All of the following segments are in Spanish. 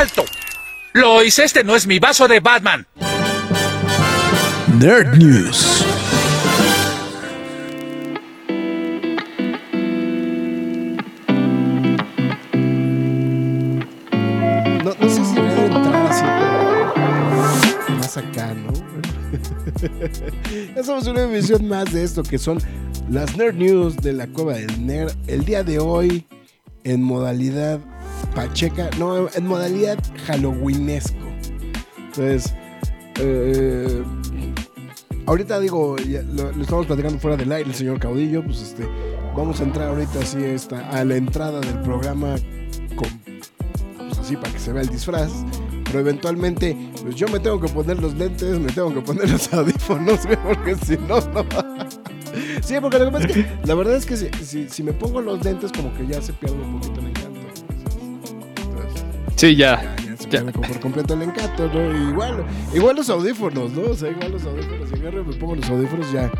¡Alto! Lois, este no es mi vaso de Batman. Nerd News. No, no sé si debe entrar así más acá, ¿no? ya somos una emisión más de esto que son las Nerd News de la Cueva del Nerd. El día de hoy en modalidad Pacheca, no, en modalidad Halloweenesco. Entonces, eh, ahorita digo, lo, estamos platicando fuera del aire, el señor Caudillo, pues este, vamos a entrar ahorita así esta, a la entrada del programa pues así para que se vea el disfraz. Pero eventualmente, pues yo me tengo que poner los lentes, me tengo que poner los audífonos, porque si no, no. Sí, porque lo que pasa es que la verdad es que si, me pongo los lentes, como que ya se pierde un poquito encanto. Sí, ya. Ya, ya se por completo el encanto, ¿no? Igual, igual los audífonos, ¿no? O sea, igual los audífonos. Si agarro me pongo los audífonos, ya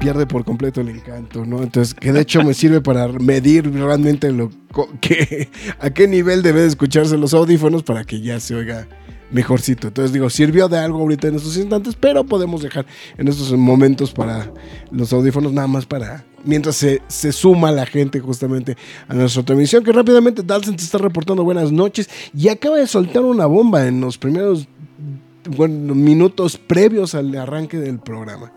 pierde por completo el encanto, ¿no? Entonces, que de hecho me sirve para medir realmente lo que, a qué nivel debe de escucharse los audífonos para que ya se oiga mejorcito. Entonces digo, sirvió de algo ahorita en estos instantes, pero podemos dejar en estos momentos para los audífonos nada más para mientras se, se suma la gente justamente a nuestra transmisión, que rápidamente Dalton te está reportando buenas noches y acaba de soltar una bomba en los primeros bueno, minutos previos al arranque del programa.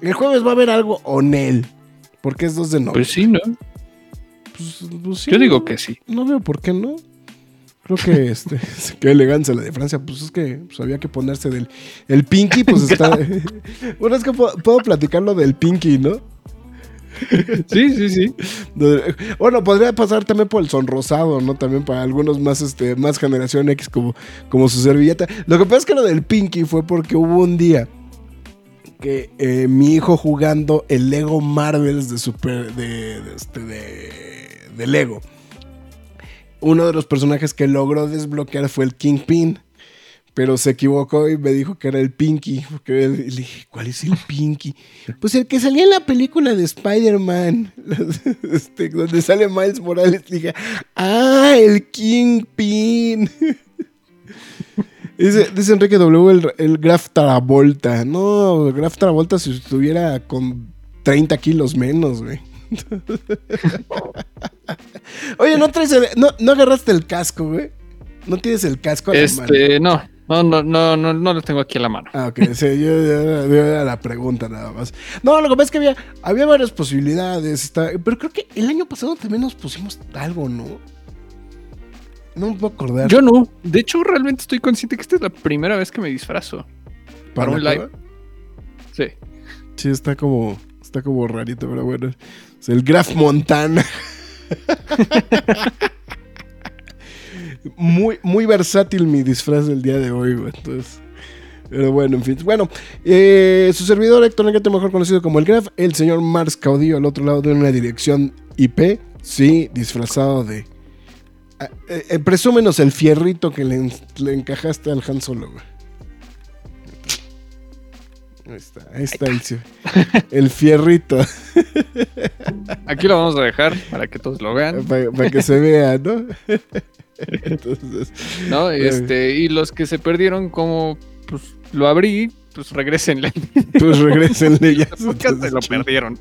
El jueves va a haber algo Onel, porque es 2 de noviembre. Pues sí, ¿no? Pues, pues sí, Yo digo que sí. No veo por qué no. Creo que este, qué elegancia la de Francia. Pues es que pues, había que ponerse del. El Pinky, pues está. bueno, es que puedo, puedo platicar lo del Pinky, ¿no? Sí, sí, sí. Bueno, podría pasar también por el sonrosado, ¿no? También para algunos más, este, más generación X como, como su servilleta. Lo que pasa es que lo del Pinky fue porque hubo un día que eh, mi hijo jugando el Lego Marvels de Super. de, de, este, de, de Lego. Uno de los personajes que logró desbloquear fue el Kingpin. Pero se equivocó y me dijo que era el Pinky. Porque le dije, ¿cuál es el Pinky? Pues el que salía en la película de Spider-Man. este, donde sale Miles Morales. Le dije, ¡ah, el Kingpin! dice, dice Enrique W. El, el Graf Travolta. No, Graf Travolta si estuviera con 30 kilos menos, güey. Oye, ¿no, traes el- no, no agarraste el casco, güey? ¿No tienes el casco a la mano? Este, no. No, no, no, no, no lo tengo aquí en la mano. Ah, ok, sí, yo, yo- yo era la pregunta nada más. No, lo que pasa es que había, había varias posibilidades, está- pero creo que el año pasado también nos pusimos algo, ¿no? No me puedo acordar. Yo no. De hecho, realmente estoy consciente que esta es la primera vez que me disfrazo. para un la live. Sí. Sí, está como, está como rarito, pero bueno. Es el Graf Montana. Muy, muy versátil mi disfraz del día de hoy. Entonces. Pero bueno, en fin. Bueno, eh, su servidor Héctor Negrete, mejor conocido como el Graf, el señor Mars Caudillo al otro lado de una dirección IP, sí, disfrazado de. Eh, eh, presúmenos el fierrito que le, en- le encajaste al Han Solo. Ahí está, ahí está el, el fierrito. Aquí lo vamos a dejar para que todos lo vean. para, que se vea, ¿no? Entonces, ¿no? Este, y los que se perdieron, como pues lo abrí, pues regresenle. pues regresenle ya. Nunca se lo perdieron.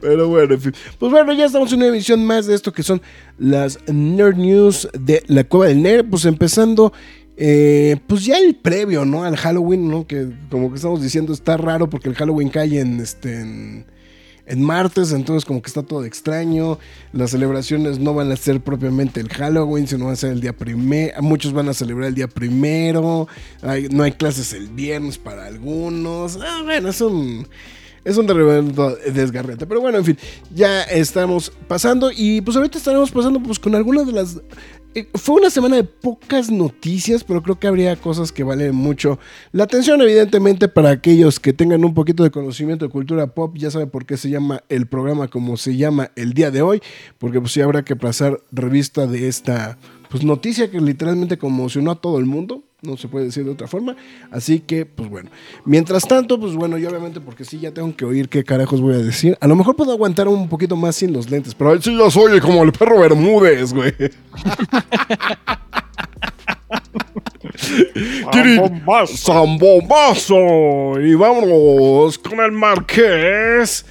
Pero bueno, en fin. Pues bueno, ya estamos en una emisión más de esto que son las Nerd News de la Cueva del Nerd. Pues empezando, eh, pues ya el previo, ¿no? Al Halloween, ¿no? Que como que estamos diciendo está raro porque el Halloween cae en este. En, martes, entonces como que está todo extraño. Las celebraciones no van a ser propiamente el Halloween, sino van a ser el día primero. Muchos van a celebrar el día primero. No hay clases el viernes para algunos. Ah, bueno, es un... es un desgarrete. Pero bueno, en fin, ya estamos pasando y pues ahorita estaremos pasando pues con algunas de las... eh, Fue una semana de pocas noticias, pero creo que habría cosas que valen mucho la atención, evidentemente, para aquellos que tengan un poquito de conocimiento de cultura pop. Ya saben por qué se llama el programa como se llama el día de hoy, porque pues sí habrá que pasar revista de esta pues noticia que literalmente conmocionó a todo el mundo, no se puede decir de otra forma, así que pues bueno, mientras tanto pues bueno, yo obviamente porque sí ya tengo que oír qué carajos voy a decir, a lo mejor puedo aguantar un poquito más sin los lentes, pero sí ya soy como el perro Bermúdez, güey. ¡Zambombazo! Y vámonos con el Marqués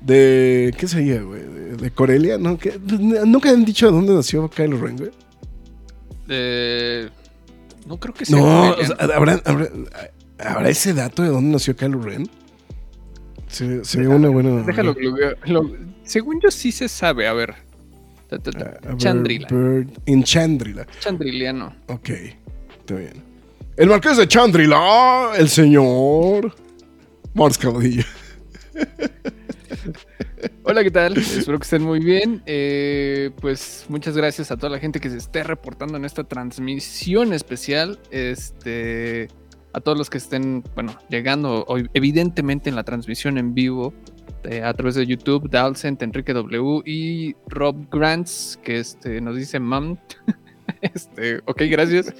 de. ¿Qué sería, güey? De, de Corelia, ¿no? ¿Qué? Nunca han dicho de dónde nació Kylo Ren, güey. Eh, no creo que sea. No, Corelia. o sea, ¿habrá, habrá, habrá ese dato de dónde nació Kylo Ren? Se- Sería una buena. Déjalo que lo según yo sí se sabe, a ver. Ta, ta, ta. A ver, Chandrila. Bird- en Chandrila. Chandriliano. Ok, está bien. El marqués de Chandrila, el señor. Mars Cabadillo. Hola, ¿qué tal? Espero que estén muy bien. Eh, pues muchas gracias a toda la gente que se esté reportando en esta transmisión especial. Este, a todos los que estén, bueno, llegando hoy, evidentemente en la transmisión en vivo eh, a través de YouTube, Dalcent, Enrique W y Rob Grants, que este, nos dice mam. Este, ok, gracias.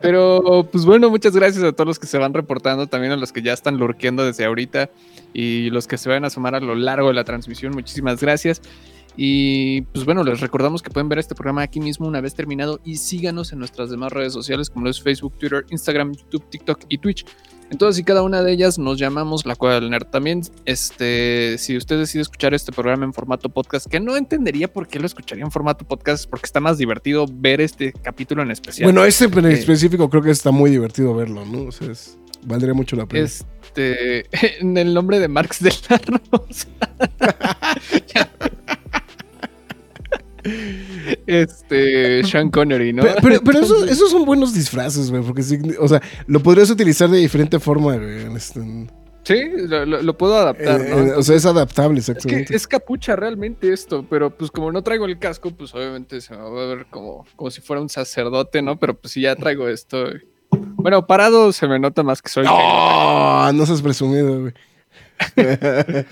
Pero, pues bueno, muchas gracias a todos los que se van reportando, también a los que ya están lurqueando desde ahorita y los que se van a sumar a lo largo de la transmisión. Muchísimas gracias. Y pues bueno, les recordamos que pueden ver este programa aquí mismo una vez terminado y síganos en nuestras demás redes sociales como lo es Facebook, Twitter, Instagram, YouTube, TikTok y Twitch. En todas y cada una de ellas nos llamamos La Cueva del Nerd. También, este, si usted decide escuchar este programa en formato podcast, que no entendería por qué lo escucharía en formato podcast, porque está más divertido ver este capítulo en especial. Bueno, este en específico creo que está muy divertido verlo, ¿no? O sea, es- valdría mucho la pena. Este, en el nombre de Marx de la Rosa. este, Sean Connery, ¿no? Pero, pero, pero esos, esos son buenos disfraces, güey, porque sí, o sea, lo podrías utilizar de diferente forma, güey. este- Sí, lo, puedo adaptar, eh, ¿no? eh, o sea, es adaptable, Es que exactamente. es capucha realmente esto, pero pues como no traigo el casco, pues obviamente se me va a ver como, como si fuera un sacerdote, ¿no? Pero pues si ya traigo esto. Bueno, parado se me nota más que soy. ¡Oh! No seas presumido, güey.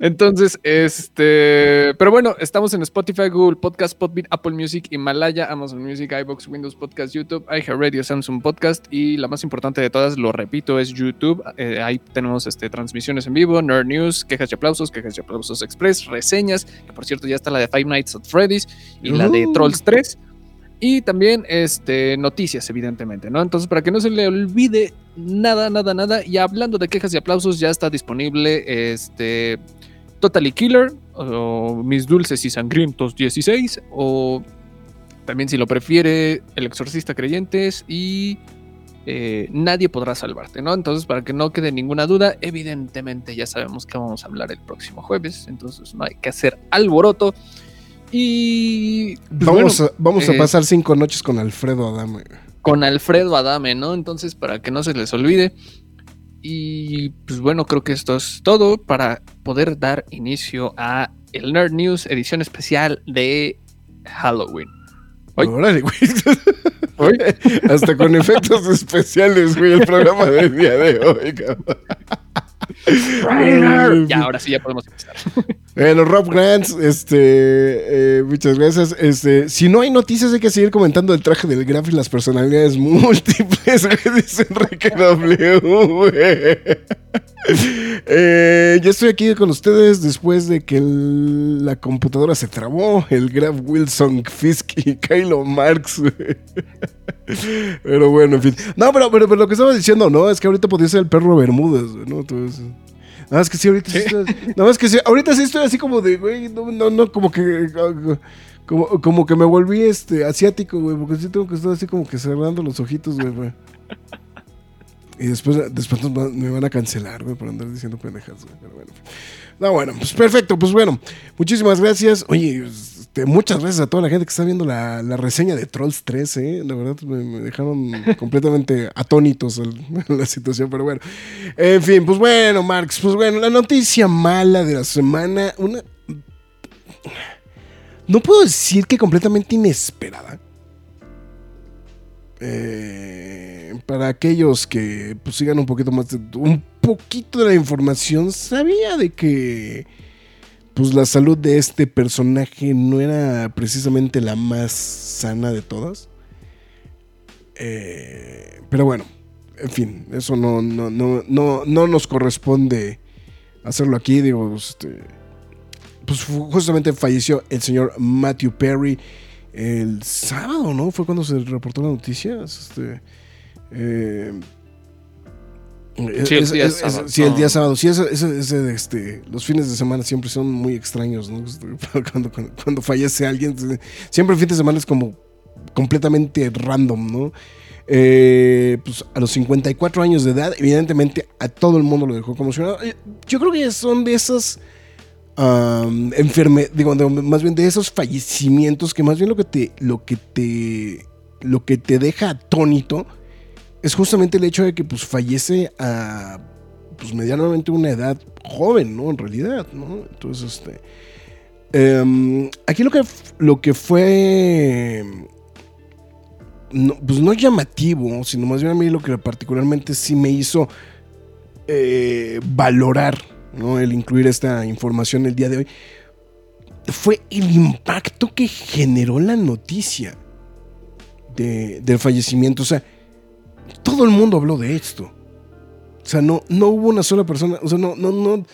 Entonces, este. Pero bueno, estamos en Spotify, Google Podcast, Podbean, Apple Music, Himalaya, Amazon Music, iBox, Windows Podcast, YouTube, iHeartRadio, Samsung Podcast y la más importante de todas, lo repito, es YouTube. Eh, ahí tenemos este, transmisiones en vivo, Nerd News, quejas y aplausos, quejas y aplausos express, reseñas, que por cierto ya está la de Five Nights at Freddy's y la de Uh. Trolls 3. Y también este, noticias, evidentemente, ¿no? Entonces, para que no se le olvide nada, nada, nada. Y hablando de quejas y aplausos, ya está disponible este Totally Killer, o Mis Dulces y Sangrientos 16, o también si lo prefiere, El Exorcista Creyentes y eh, Nadie podrá salvarte, ¿no? Entonces, para que no quede ninguna duda, evidentemente ya sabemos que vamos a hablar el próximo jueves, entonces no hay que hacer alboroto. Y pues, Vamos, bueno, a, vamos a eh, pasar cinco noches con Alfredo Adame. con Alfredo Adame, ¿no? Entonces, para que no se les olvide. Y pues bueno, creo que esto es todo para poder dar inicio a el Nerd News edición especial de Halloween. Órale, güey. Hoy, Hasta con efectos especiales, güey, el programa del día de hoy, cabrón. Ya, ahora sí ya podemos empezar. Bueno, Rob Grants, este, eh, muchas gracias. Este, si no hay noticias, hay que seguir comentando el traje del Graf y las personalidades múltiples, dice Enrique W. Eh, ya estoy aquí con ustedes después de que el- la computadora se trabó, el Graf Wilson Fisk y Kylo Marx. Pero bueno, en fin. No, pero, pero, pero lo que estaba diciendo, ¿no? Es que ahorita podría ser el perro Bermúdez, güey, ¿no? Entonces, Nada más que sí, ahorita sí. estoy- nada más que sí, ahorita sí estoy así como de, güey, no, no, no, como que. Como, como que me volví este asiático, güey, porque sí tengo que estar así como que cerrando los ojitos, güey, güey. Y después, después nos van- me van a cancelar, güey, por andar diciendo pendejas, güey. Pero bueno. No, bueno, pues perfecto, pues bueno. Muchísimas gracias. Oye, este, muchas gracias a toda la gente que está viendo la, la reseña de Trolls 3, ¿eh? La verdad me, me dejaron completamente atónitos en la situación, pero bueno. En fin, pues bueno, Marx, pues bueno, la noticia mala de la semana, una... No puedo decir que completamente inesperada. Eh, para aquellos que pues, sigan un poquito más, de- un poquito de la información, sabía de que pues la salud de este personaje no era precisamente la más sana de todas. Eh, pero bueno, en fin, eso no, no, no, no, no nos corresponde hacerlo aquí. Digo, este, pues justamente falleció el señor Matthew Perry el sábado, ¿no? Fue cuando se reportó la noticia. Este, eh, Sí, el día es- sábado, sí, el día sábado. Sí, ese- ese- ese, este, los fines de semana siempre son muy extraños, ¿no? Este, Cuando, cuando, cuando fallece alguien, siempre el fin de semana es como completamente random, ¿no? Eh, pues a los 54 años de edad, evidentemente a todo el mundo lo dejó conmocionado. Eh, Yo creo que son de esas enfermedades, digo, de- más bien de esos fallecimientos que más bien lo que te, lo que te, lo que te deja atónito es justamente el hecho de que pues fallece a pues medianamente una edad joven, ¿no? En realidad, ¿no? Entonces, este... em, aquí lo que, lo que fue... pues no llamativo, sino más bien a mí lo que particularmente sí me hizo eh, valorar, ¿no? El incluir esta información el día de hoy, fue el impacto que generó la noticia de- del fallecimiento. O sea, todo el mundo habló de esto. O sea, no, no hubo una sola persona. O sea, no, no, no.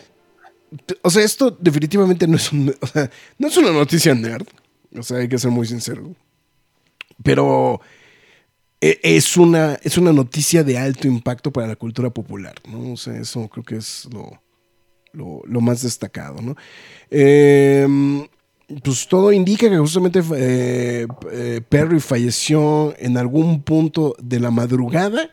O sea, esto definitivamente no es, un- no es una noticia nerd. O sea, hay que ser muy sincero. Pero e- es una, es una noticia de alto impacto para la cultura popular, ¿no? O sea, eso creo que es lo, lo, lo más destacado, ¿no? Eh, pues todo indica que justamente eh, eh, Perry falleció en algún punto de la madrugada,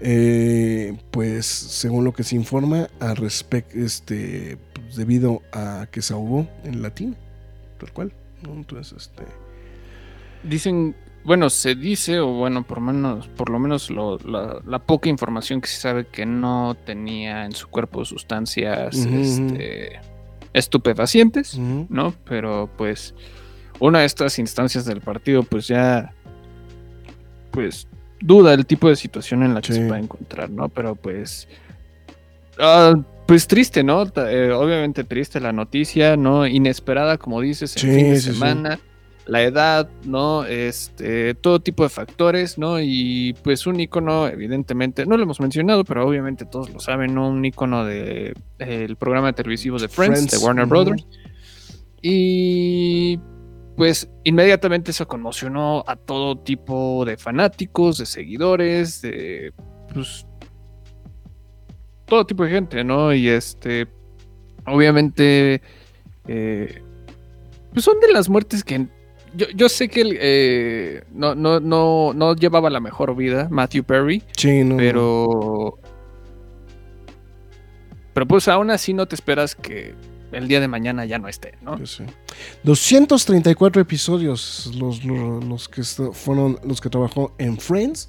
eh, pues según lo que se informa, al respecto, este, pues, debido a que se ahogó en latín, tal cual, ¿no? Entonces, este... Dicen, bueno, se dice, o bueno, por, menos, por lo menos lo- la, la poca información que se sabe que no tenía en su cuerpo sustancias este, estupefacientes. ¿no? Pero pues una de estas instancias del partido pues ya pues duda el tipo de situación en la que Sí. se puede encontrar, ¿no? Pero pues ah, pues triste, ¿no? Eh, obviamente triste la noticia, ¿no? Inesperada, como dices, en Sí, fin de sí. semana. La edad, ¿no? Este, todo tipo de factores, ¿no? Y pues un icono, evidentemente, no lo hemos mencionado, pero obviamente todos lo saben, ¿no? Un icono de el programa televisivo de Friends, Friends, de Warner. Brothers. Y pues inmediatamente eso conmocionó a todo tipo de fanáticos, de seguidores, de pues todo tipo de gente, ¿no? Y este, obviamente, eh, pues son de las muertes que yo, yo sé que él, eh, no, no, no, no llevaba la mejor vida, Matthew Perry, Sí, no, pero, pero pues aún así no te esperas que el día de mañana ya no esté, ¿no? Yo sé. 234 episodios los, los, los que fueron los que trabajó en Friends.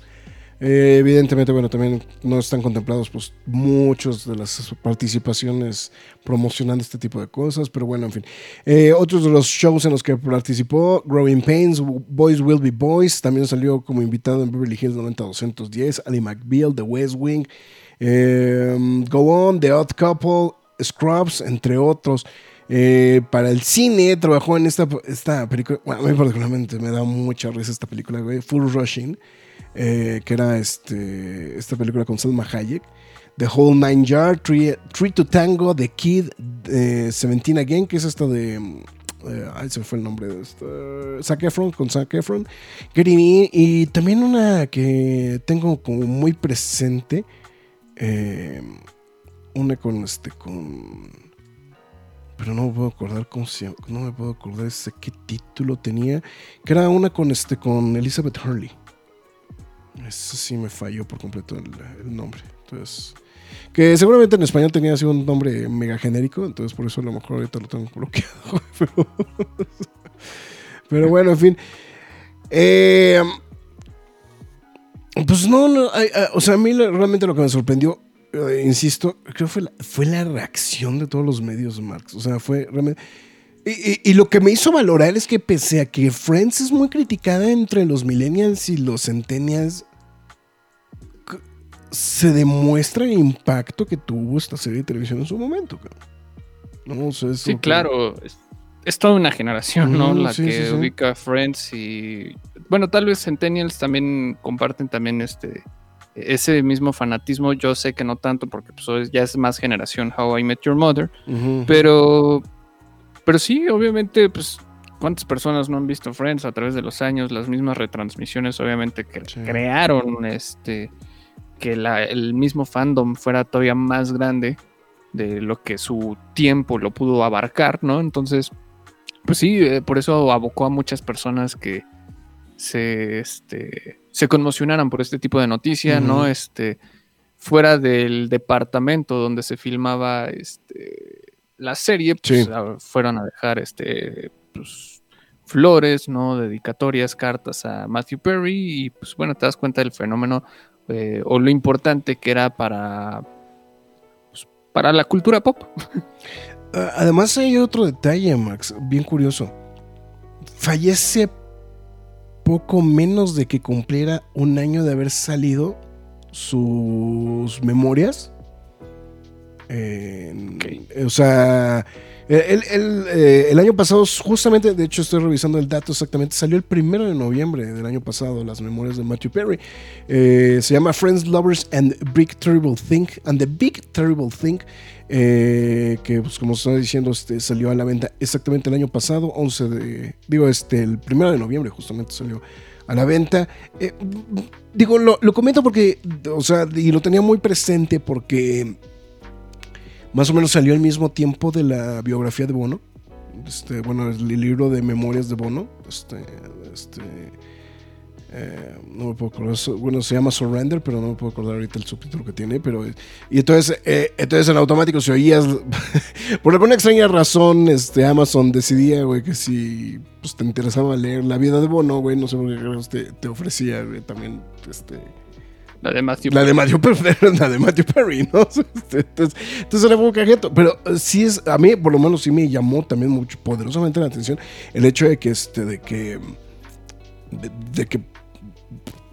Eh, evidentemente, bueno, también no están contemplados pues muchos de las participaciones promocionando este tipo de cosas, pero bueno, en fin. Eh, otros de los shows en los que participó, Growing Pains, Boys Will Be Boys, también salió como invitado en Beverly Hills 90210, Ali McBeal, The West Wing, eh, Go On, The Odd Couple, Scrubs, entre otros. Eh, para el cine trabajó en esta, esta película. Bueno, a mí particularmente me da mucha risa esta película, güey. Full Rushing, eh, que era este, esta película con Selma Hayek. The Whole Nine Yard, Three, Three to Tango, The Kid, eh, Seventeen Again, que es esta de. eh, ay, se fue el nombre de esta. Zac Efron, con Zac Efron. Getting In, y también una que tengo como muy presente. eh, una con este, con. Pero no me puedo acordar cómo se llama. No me puedo acordar ese qué título tenía. Que era una con este, con Elizabeth Hurley. Eso sí me falló por completo el, nombre. Entonces. Que seguramente en español tenía así un nombre mega genérico. Entonces por eso a lo mejor ahorita lo tengo bloqueado. Pero, bueno, en fin. Eh, pues no, no, o sea, a mí realmente lo que me sorprendió, eh, insisto, creo fue la, fue la reacción de todos los medios, Marx. O sea, fue realmente... Y, y- y lo que me hizo valorar es que pese a que Friends es muy criticada entre los millennials y los centennials, se demuestra el impacto que tuvo esta serie de televisión en su momento. cabrón. No, o sea, es Sí, que- claro. Es, es toda una generación, ¿no? La sí, que sí, ubica Friends y. Bueno, tal vez Centennials también comparten también este. Ese mismo fanatismo, yo sé que no tanto porque pues, ya es más generación How I Met Your Mother, pero, pero sí, obviamente, pues, ¿cuántas personas no han visto Friends a través de los años? Las mismas retransmisiones, obviamente, que Sí. crearon este, que la- el mismo fandom fuera todavía más grande de lo que su tiempo lo pudo abarcar, ¿no? Entonces, pues sí, eh, por eso abocó a muchas personas que se, este, se conmocionaran por este tipo de noticia. ¿no? Este, fuera del departamento donde se filmaba este, la serie, pues Sí. a- fueron a dejar este, pues, flores, ¿no? Dedicatorias, cartas a Matthew Perry y pues bueno, te das cuenta del fenómeno eh, o lo importante que era para, pues, para la cultura pop. Además hay otro detalle, Max, bien curioso. Fallece poco menos de que cumpliera un año de haber salido sus memorias. En- O sea, el, el- eh, el año pasado, justamente, de hecho estoy revisando el dato exactamente, salió el primero de noviembre del año pasado, las memorias de Matthew Perry. Eh, se llama Friends, Lovers and Big Terrible Thing, and the Big Terrible Thing, eh, que pues como estaba diciendo, este, salió a la venta exactamente el año pasado, 11 de, digo, este, el primero de noviembre justamente salió a la venta. Eh, digo, lo, lo comento porque, o sea, y lo tenía muy presente porque más o menos salió al mismo tiempo de la biografía de Bono. Este, bueno, el libro de memorias de Bono. Este, este, eh, no me puedo acordar. Bueno, se llama Surrender, pero no me puedo acordar ahorita el subtítulo que tiene. Pero, y entonces, eh, entonces en automático, si oías, por alguna extraña razón, este, Amazon decidía, güey, que si pues, te interesaba leer la vida de Bono, güey, no sé por qué te, te ofrecía, güey, también, este, La de Matthew la de Matthew Perry, la de Matthew Perry, ¿no? Entonces, entonces era un cajito. Pero eh, sí es, a mí por lo menos sí me llamó también mucho, poderosamente la atención el hecho de que, este, de que, de, de que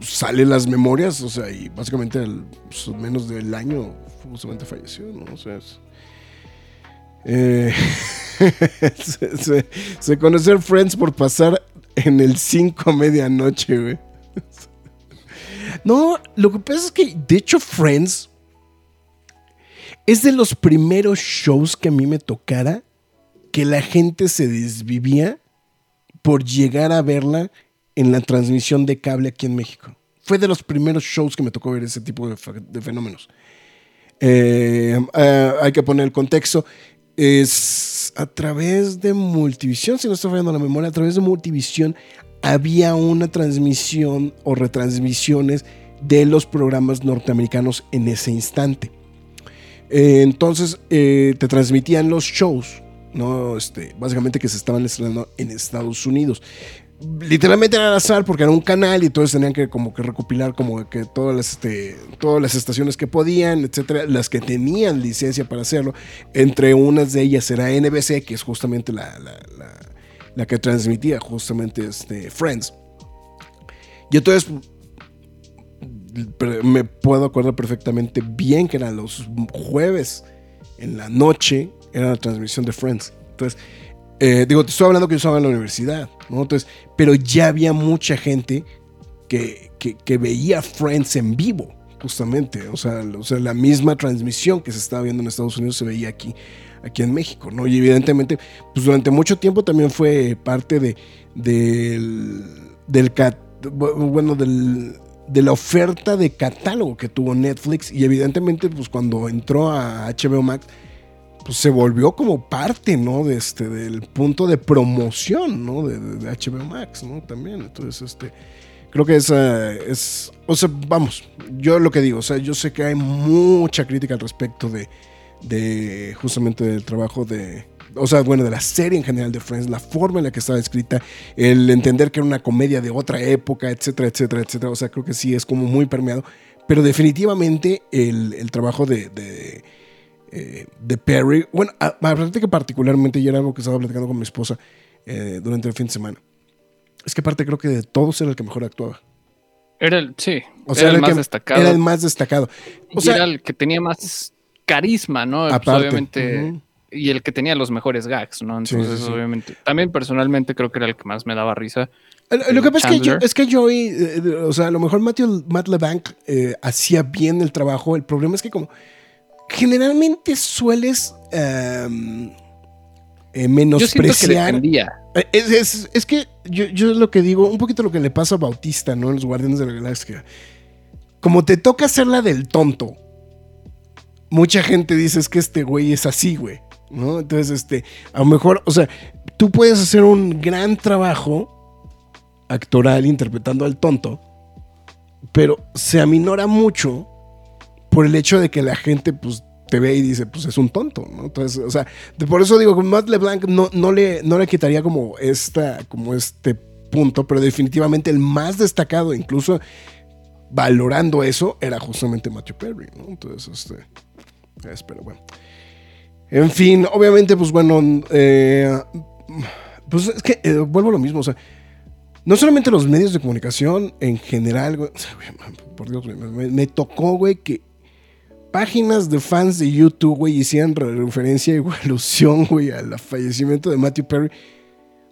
salen las memorias, o sea, y básicamente al pues, menos del año justamente falleció, ¿no? O sea, es, eh, se, se, Friends por pasar en el 5 a medianoche, güey. No, lo que pasa es que, de hecho, Friends es de los primeros shows que a mí me tocara que la gente se desvivía por llegar a verla en la transmisión de cable aquí en México. Fue de los primeros shows que me tocó ver ese tipo de, fe- de fenómenos. Eh, eh, hay que poner el contexto. Es a través de Multivisión, si no estoy fallando la memoria, a través de Multivisión había una transmisión o retransmisiones de los programas norteamericanos en ese instante. Eh, entonces eh, te transmitían los shows, ¿no? Este, básicamente que se estaban estrenando en Estados Unidos. Literalmente era azar porque era un canal y todos tenían que como que recopilar como que todas las, este, todas las estaciones que podían, etcétera, las que tenían licencia para hacerlo. Entre unas de ellas era NBC, que es justamente la, la que transmitía justamente este, Friends. Y entonces me puedo acordar perfectamente bien que eran los jueves en la noche, era la transmisión de Friends. Entonces, eh, digo, te estoy hablando que yo estaba en la universidad, ¿no? Entonces, pero ya había mucha gente que, que, que veía Friends en vivo, justamente. O sea, o sea, la misma transmisión que se estaba viendo en Estados Unidos se veía aquí, aquí en México, ¿no? Y evidentemente, pues durante mucho tiempo también fue parte de, del, del, bueno, del, de la oferta de catálogo que tuvo Netflix y evidentemente pues cuando entró a HBO Max pues se volvió como parte, ¿no? De este, del punto de promoción, ¿no? De HBO Max, ¿no? También, entonces, este, creo que esa es, o sea, vamos, yo lo que digo, o sea, yo sé que hay mucha crítica al respecto de, de justamente del trabajo de, o sea, bueno, de la serie en general de Friends, la forma en la que estaba escrita, el entender que era una comedia de otra época, etcétera, etcétera, etcétera. O sea, creo que sí es como muy permeado. Pero definitivamente el, el trabajo de, de, eh, de Perry, bueno, aparte que particularmente, y era algo que estaba platicando con mi esposa eh, durante el fin de semana, es que aparte creo que de todos era el que mejor actuaba. Era el, sí, O sea, era el más que- destacado. Era el más destacado. O sea, era el que tenía más carisma, ¿no? Pues, Aparte, obviamente. ujú. Y el que tenía los mejores gags, ¿no? Entonces, sí, sí. obviamente. También personalmente creo que era el que más me daba risa. Lo que pasa es que, yo, es que Joey, eh, o sea, a lo mejor Matthew, Matt LeBlanc eh, hacía bien el trabajo. El problema es que como generalmente sueles em, eh, Yo siento que le menospreciar. Es, es- es que yo, yo es lo que digo, un poquito lo que le pasa a Bautista, ¿no? En los Guardianes de la Galaxia. Como te toca hacer la del tonto, mucha gente dice es que este güey es así, güey. ¿No? Entonces, este, a lo mejor, o sea, tú puedes hacer un gran trabajo actoral interpretando al tonto, pero se aminora mucho por el hecho de que la gente, pues, te ve y dice, pues es un tonto, ¿no? Entonces, o sea, por eso digo que Matt LeBlanc no, no, le, no le quitaría como, esta, como este punto, pero definitivamente el más destacado, incluso valorando eso, era justamente Matthew Perry, ¿no? Entonces, este, es, pero bueno. En fin, obviamente, pues bueno, eh, pues es que eh, vuelvo a lo mismo, o sea, no solamente los medios de comunicación en general, güey, o sea, güey, man, por Dios, güey, me, me tocó, güey, que páginas de fans de YouTube, güey, hicieran re- referencia y alusión, güey, al fallecimiento de Matthew Perry.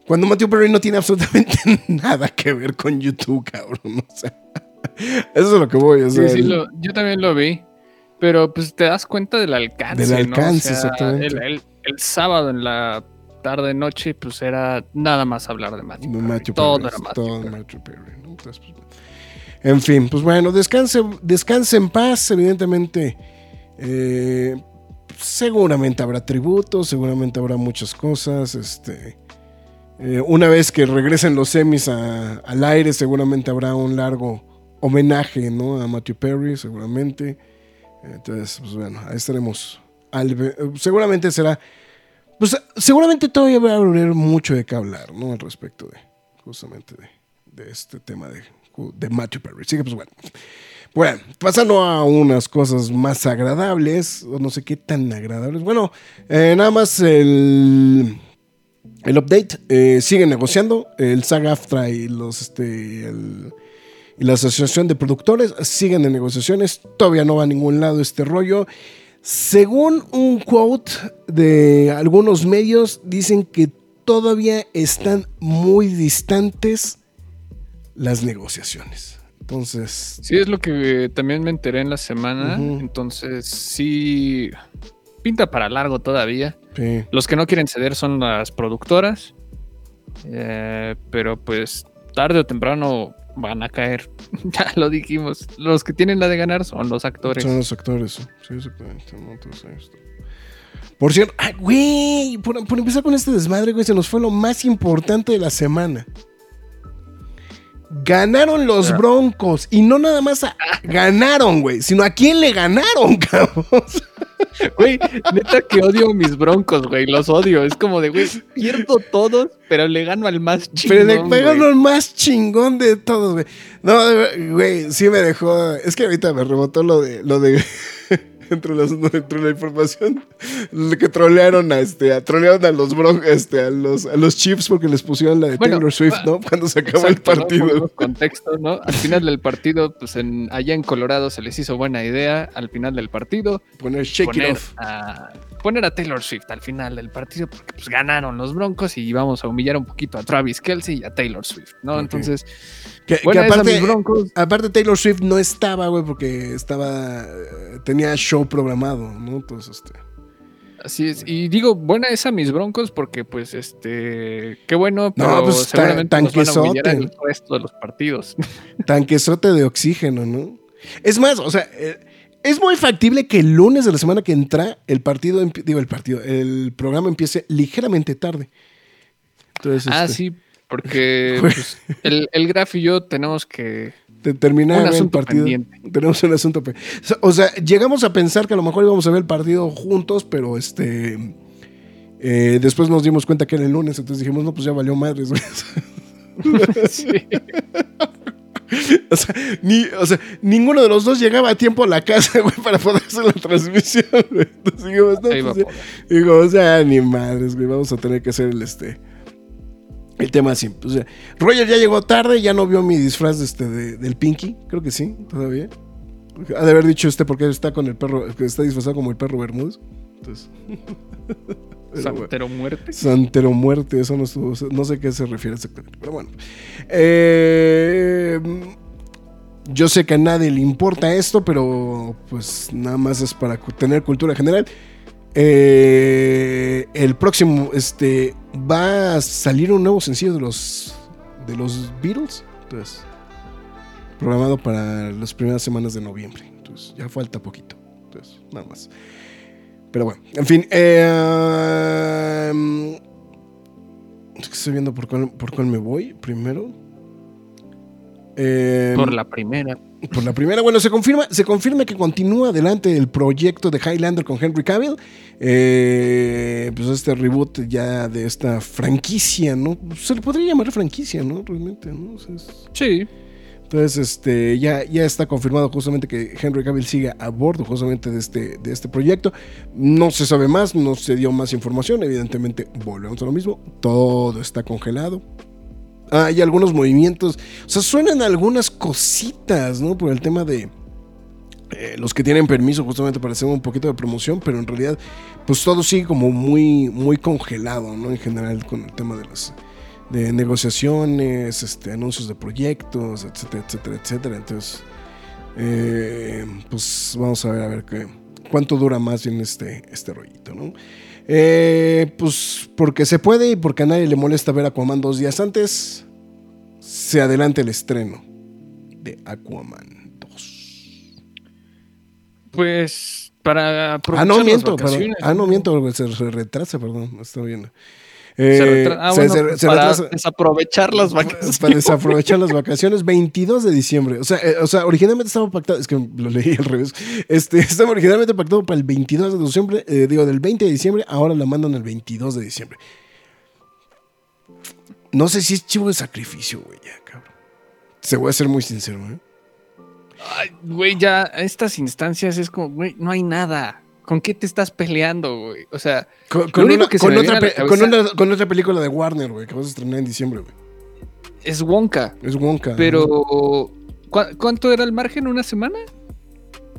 Cuando Matthew Perry no tiene absolutamente nada que ver con YouTube, cabrón. O sea, eso es lo que voy a Sí, hacer. sí, lo- yo también lo vi. Pero pues te das cuenta del alcance. Del ¿no? alcance, exactamente. El, el- el sábado en la tarde noche, pues era nada más hablar de Matthew. Perry. Matthew Todo Perry, era Matthew todo Perry. Matthew Perry, ¿no? Entonces, pues, en fin, pues bueno, descanse, descanse en paz, evidentemente. eh, seguramente habrá tributos, seguramente habrá muchas cosas. Este, eh, una vez que regresen los semis a- al aire, seguramente habrá un largo homenaje ¿no? a Matthew Perry, seguramente. Entonces, pues bueno, ahí estaremos. seguramente será pues seguramente todavía va a haber mucho de qué hablar, ¿no? Al respecto de, justamente de, de este tema de, de Matthew Perry. Así que, pues bueno. Bueno, pasando a unas cosas más agradables, o no sé qué tan agradables. Bueno, eh, nada más el, el update. eh, siguen negociando. El SAG-AFTRA y los, este, el- y la Asociación de Productores siguen en negociaciones. Todavía no va a ningún lado este rollo. Según un quote de algunos medios, dicen que todavía están muy distantes las negociaciones. Entonces, Sí, es lo que también me enteré en la semana. Entonces, sí, pinta para largo todavía. sí. Los que no quieren ceder son las productoras. eh, pero pues tarde o temprano van a caer. ya lo dijimos. Los que tienen la de ganar son los actores. Son los actores, sí, exactamente. ¿no? Entonces, ahí está. Por cierto, ay, güey, por, por empezar con este desmadre, güey, se nos fue lo más importante de la semana. Ganaron los. Broncos. Y no nada más a- ganaron, güey, sino a quién le ganaron, cabrón. Güey, neta que odio mis broncos, güey. Los odio. Es como de, güey, pierdo todos, pero le gano al más chingón. Pero le pegan güey. lo más chingón de todos, güey. No, güey, sí me dejó. Es que ahorita me rebotó lo de. Lo de entre, la información que trolearon a este, a, trolearon a los bron, este, a los, a los Chiefs porque les pusieron la de Bueno, Taylor Swift, ah, ¿no? Cuando se acabó el partido. Contexto, ¿no? Al final del partido, pues en, allá en Colorado se les hizo buena idea. Al final del partido, Poner shake poner it off. a, poner a Taylor Swift al final del partido, porque pues ganaron los Broncos y vamos a humillar un poquito a Travis Kelsey y a Taylor Swift, ¿no? Entonces, Que, que aparte, mis Broncos. aparte Taylor Swift no estaba, güey, porque estaba. eh, tenía show programado, ¿no? Entonces, este. Así es. Y digo, buena esa mis Broncos, porque pues este, qué bueno, No, pero pues, ta- seguramente nos van a el resto de los partidos. tanquesote de oxígeno, ¿no? Es más, o sea, eh, es muy factible que el lunes de la semana que entra el partido, digo el partido, el programa empiece ligeramente tarde. Entonces, Ah, este, sí, porque pues, el, el Graf y yo tenemos que te- terminar Un el partido. pendiente. Tenemos un asunto. O sea, llegamos a pensar que a lo mejor íbamos a ver el partido juntos, pero este. eh, después nos dimos cuenta que era el lunes, entonces dijimos, no, pues ya valió madres. Sí. O sea, ni, o sea, ninguno de los dos llegaba a tiempo a la casa, güey, para poder hacer la transmisión, güey. Entonces no, pues, por- ya, dijimos, ya, ni madres, güey, vamos a tener que hacer el este. El tema así. O sea, Roger ya llegó tarde, ya no vio mi disfraz de este, de- del Pinky. Creo que sí, todavía. Ha de haber dicho este porque está con el perro, que está disfrazado como el perro Bermúdez. Entonces. Santero muerte. Santero muerte, eso no, estuvo- no sé a qué se refiere exactamente. Pero bueno. Eh, yo sé que a nadie le importa esto, pero pues nada más es para tener cultura general. Eh, el próximo, este, va a salir un nuevo sencillo de los de los Beatles. Entonces, programado para las primeras semanas de noviembre. Entonces, ya falta poquito. Entonces, nada más. Pero bueno, en fin. eh, estoy viendo por cuál, por cuál me voy primero. Eh, Por la primera. por la primera, bueno, se confirma, se confirma que continúa adelante el proyecto de Highlander con Henry Cavill. Eh, pues este reboot ya de esta franquicia, ¿no? Se le podría llamar franquicia, ¿no? Realmente, ¿no? O sea, es- Sí. Entonces, este, ya, ya está confirmado justamente que Henry Cavill sigue a bordo justamente de este, de este proyecto. No se sabe más, no se dio más información. Evidentemente, volvemos a lo mismo. Todo está congelado. Hay algunos movimientos. O sea, suenan algunas cositas, ¿no? Por el tema de eh, los que tienen permiso justamente para hacer un poquito de promoción, pero en realidad, pues todo sigue como muy, muy congelado, ¿no? En general, con el tema de las de negociaciones, este, anuncios de proyectos, etcétera, etcétera, etcétera. Entonces, eh, pues vamos a ver a ver qué, cuánto dura más bien este, este rollito, ¿no? Eh, pues porque se puede y porque a nadie le molesta ver Aquaman dos días antes, se adelanta el estreno de Aquaman 2. Pues para Ah, no, miento, vacaciones, Ah, no, miento, se, retrasa, perdón, está Se Eh, ah, se- bueno, se- pues se para retrasa- desaprovechar las vacaciones. Para desaprovechar las vacaciones, 22 de diciembre. O sea, eh, o sea, originalmente estaba pactado, es que lo leí al revés. Este, estaba originalmente pactado para el 22 de diciembre, eh, digo, del 20 de diciembre, ahora la mandan el 22 de diciembre. No sé si es chivo de sacrificio, güey, ya, cabrón. Se voy a ser muy sincero, ¿eh? Ay, güey, ya a estas instancias es como, güey, no hay nada. ¿Con qué te estás peleando, güey? O sea, Con, una, otra con una- con película de Warner, güey, que vas a estrenar en diciembre, güey. es Wonka. Es Wonka. Pero, ¿no? ¿cu- ¿cuánto era el margen? ¿Una semana?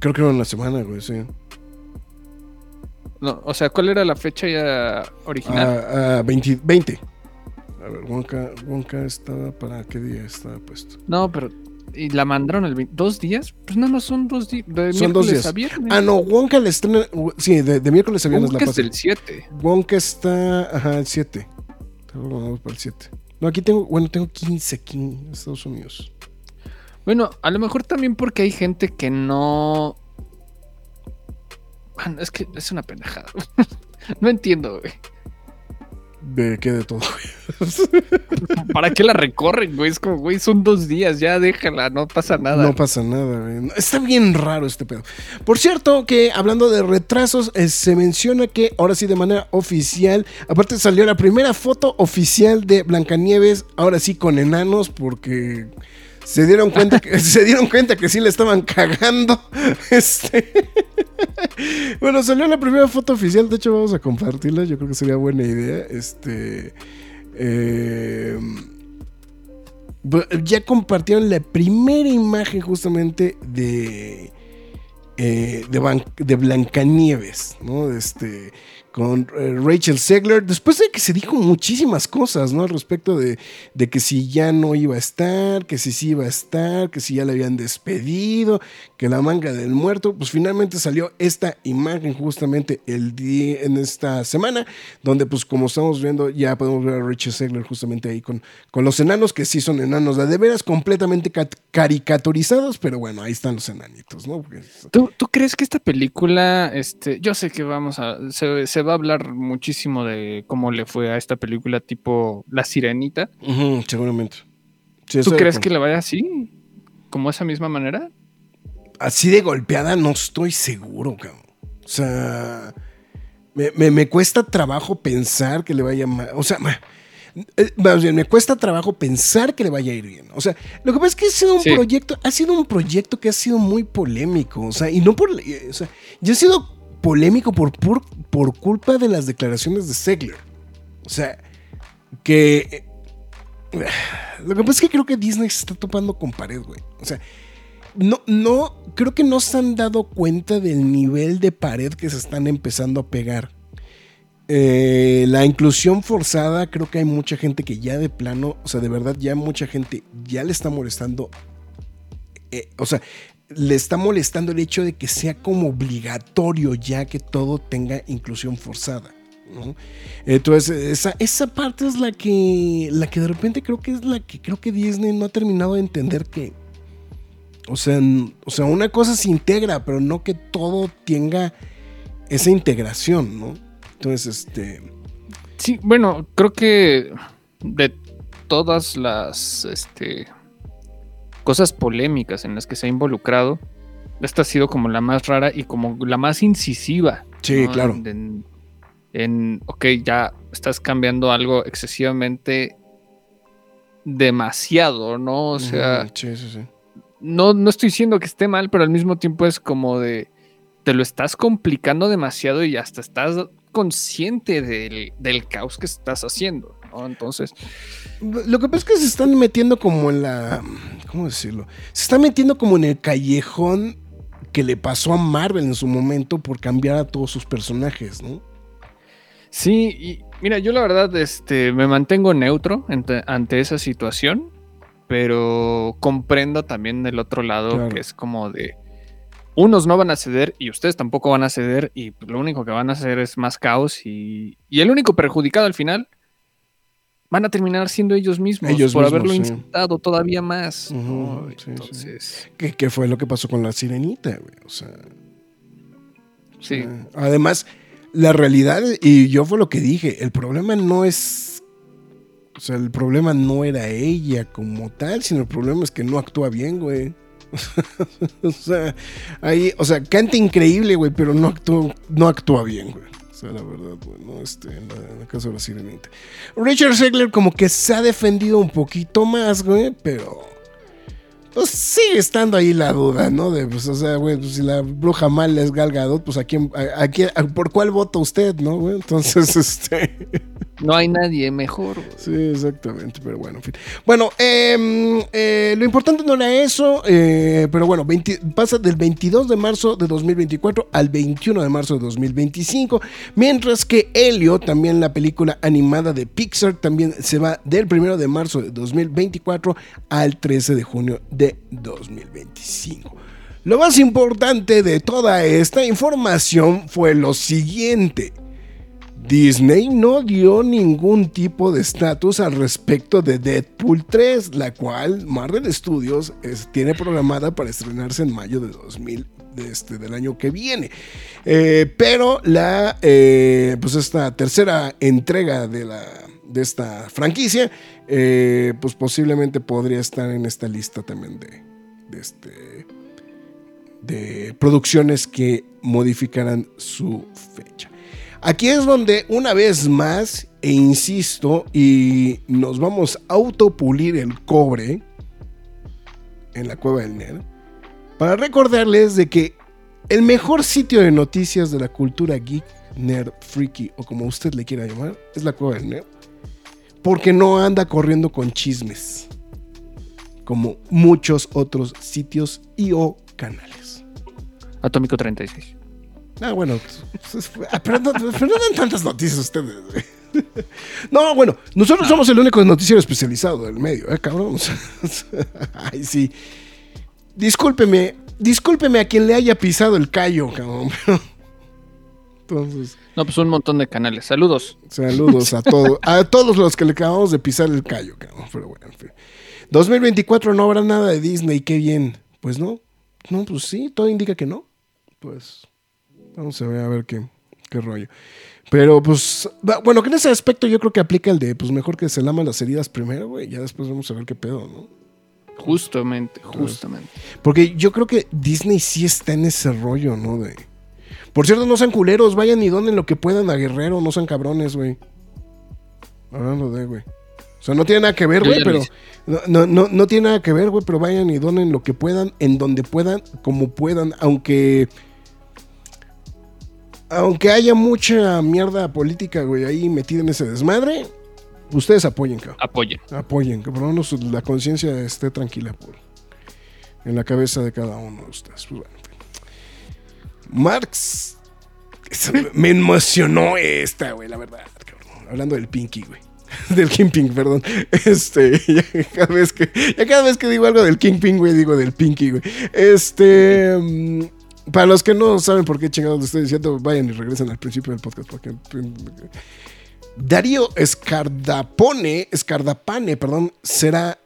Creo que era una semana, güey, sí. No, o sea, ¿cuál era la fecha ya original? Ah, ah, 20, 20. A ver, Wonka, Wonka estaba para qué día estaba puesto. No, pero. ¿Y la mandaron el 20 ¿Dos días? Pues nada más son dos días. De Son dos miércoles días. a viernes. Ah, no, Wonka le estrena. Sí, de, de miércoles a viernes Wonka la es pasa. el 7. Wonka está. Ajá, el 7. Vamos para el 7. No, aquí tengo. Bueno, tengo 15 aquí en Estados Unidos. Bueno, a lo mejor también porque hay gente que no. Bueno, es que es una pendejada. no entiendo, güey. De qué de todo. ¿Para qué la recorren, güey? Es como, güey, son dos días, ya déjala, no pasa nada. No pasa nada, güey. Está bien raro este pedo. Por cierto, que hablando de retrasos, eh, se menciona que ahora sí de manera oficial, aparte salió la primera foto oficial de Blancanieves, ahora sí con enanos, porque se dieron cuenta que se dieron cuenta que sí le estaban cagando. Este. Bueno, salió la primera foto oficial, de hecho vamos a compartirla, yo creo que sería buena idea. Este. Bu- ya compartieron la primera imagen justamente de eh, de, de Blancanieves, ¿no? Este, con eh, Rachel Segler, después de que se dijo muchísimas cosas, ¿no? Al respecto de, de que si ya no iba a estar, que si sí iba a estar, que si ya le habían despedido, que la manga del muerto, pues finalmente salió esta imagen justamente el día, en esta semana, donde pues como estamos viendo ya podemos ver a Rachel Segler justamente ahí con, con los enanos, que sí son enanos de, veras completamente cat- caricaturizados, pero bueno, ahí están los enanitos, ¿no? ¿Tú, tú crees que esta película, este, yo sé que vamos a, se va a hablar muchísimo de cómo le fue a esta película tipo La Sirenita. Seguramente. Sí, ¿Tú crees que le vaya así? como esa misma manera? Así de golpeada no estoy seguro, cabrón. O sea, me, me- me cuesta trabajo pensar que le vaya mal. O sea, eh, más bien, me cuesta trabajo pensar que le vaya a ir bien. O sea, lo que pasa es que ha sido un Sí. proyecto, ha sido un proyecto que ha sido muy polémico. O sea, y no por. eh, O sea, ya ha sido polémico por, por, culpa de las declaraciones de Segler. O sea, que. eh, Lo que pasa es que creo que Disney se está topando con pared, güey. O sea, no, no, creo que no se han dado cuenta del nivel de pared que se están empezando a pegar. Eh, la inclusión forzada, creo que hay mucha gente que ya de plano, o sea, de verdad, ya mucha gente ya le está molestando. eh, o sea, le está molestando el hecho de que sea como obligatorio ya que todo tenga inclusión forzada. ¿no? Entonces, esa, esa parte es la que, la que de repente creo que es la que creo que Disney no ha terminado de entender que, o sea, o sea, una cosa se integra, pero no que todo tenga esa integración, ¿no? Entonces, este, Sí, bueno, creo que de todas las este, cosas polémicas en las que se ha involucrado, esta ha sido como la más rara y como la más incisiva. Sí, ¿no? claro. En, en- en, ok, ya estás cambiando algo excesivamente demasiado, ¿no? O sea, ujú, sí, sí, sí. no, no estoy diciendo que esté mal, pero al mismo tiempo es como de, te lo estás complicando demasiado y hasta estás consciente del, del caos que estás haciendo, ¿no? Entonces, Lo que pasa es que se están metiendo como en la. ¿Cómo decirlo? Se están metiendo como en el callejón que le pasó a Marvel en su momento por cambiar a todos sus personajes, ¿no? sí, y mira, yo la verdad este, me mantengo neutro ante, ante esa situación, pero comprendo también del otro lado Claro. que es como de... Unos no van a ceder y ustedes tampoco van a ceder y lo único que van a hacer es más caos y, y el único perjudicado al final van a terminar siendo ellos mismos Ellos por mismos, haberlo sí. incitado todavía más. Ujú, ¿no? sí, sí. Entonces, que fue lo que pasó con la sirenita, güey. O sea. sí. eh, Además, la realidad, y yo fue lo que dije, el problema no es. O sea, el problema no era ella como tal, sino el problema es que no actúa bien, güey. o sea, ahí, o sea, canta increíble, güey, pero no actúa, no actúa bien, güey. Sea, la verdad, güey, no, este, en, la, en de la sirenita. Richard Segler como que se ha defendido un poquito más, güey, pero pues sigue estando ahí la duda, ¿no? De, pues, o sea, güey, pues, si la bruja mala es Gal Gadot, pues ¿a quién, a, quién- por cuál vota usted, no, güey? Entonces, este... No hay nadie mejor. Sí, exactamente, pero bueno, en fin. Bueno, em, eh, lo importante no era eso, eh, pero bueno, 20 pasa del 22 de marzo de 2024 al 21 de marzo de 2025, mientras que Helio, también la película animada de Pixar, también se va del 1 de marzo de 2024 al 13 de junio de 2025. Lo más importante de toda esta información fue lo siguiente. Disney no dio ningún tipo de estatus al respecto de Deadpool 3, la cual Marvel Studios tiene programada para estrenarse en mayo de 2000 de este, del año que viene. Eh, pero la eh, pues esta tercera entrega de la de esta franquicia, eh, pues posiblemente podría estar en esta lista también de, de este de producciones que modificarán su fecha. Aquí es donde una vez más, e insisto, y nos vamos a autopulir el cobre en la cueva del nerd, para recordarles de que el mejor sitio de noticias de la cultura geek, nerd, freaky o como usted le quiera llamar, es la cueva del nerd, porque no anda corriendo con chismes, como muchos otros sitios y o canales. Atómico 36. Ah, bueno, pues, ah, pero no, pero no dan tantas noticias ustedes. güey. No, bueno, nosotros somos el único noticiero especializado del medio, ¿eh, cabrón? Ay, sí. Discúlpeme, discúlpeme a quien le haya pisado el callo, cabrón. Entonces, No, pues un montón de canales. Saludos. saludos a todos, a todos los que le acabamos de pisar el callo, cabrón. Pero bueno, en fin. 2024 no habrá nada de Disney, qué bien. Pues no, no, pues sí, todo indica que no. Pues vamos a ver a ver qué, qué rollo. Pero pues, bueno, que en ese aspecto yo creo que aplica el de, pues mejor que se laman las heridas primero, güey, ya después vamos a ver qué pedo, ¿no? Justamente, justamente. Porque yo creo que Disney sí está en ese rollo, ¿no? De... Por cierto, no sean culeros, vayan y donen lo que puedan a Guerrero, no sean cabrones, güey. Hablando de, güey. O sea, no tiene nada que ver, güey, pero... no, no, no tiene nada que ver, güey, pero vayan y donen lo que puedan, en donde puedan, como puedan, aunque... Aunque haya mucha mierda política, güey, ahí metida en ese desmadre, ustedes apoyen, cabrón. Apoyen. Apoyen, que por lo menos la conciencia esté tranquila por, en la cabeza de cada uno de ustedes. Pues bueno. Marx. Me emocionó esta, güey, la verdad. cabrón. Hablando del Pinky, güey. Del Kingpin, perdón. Este, ya cada vez que, ya cada vez que digo algo del Kingpin, güey, digo del Pinky, güey. Este, mm, para los que no saben por qué chingados lo estoy diciendo, vayan y regresen al principio del podcast. Porque, Darío Escardapone, Escardapane, perdón, será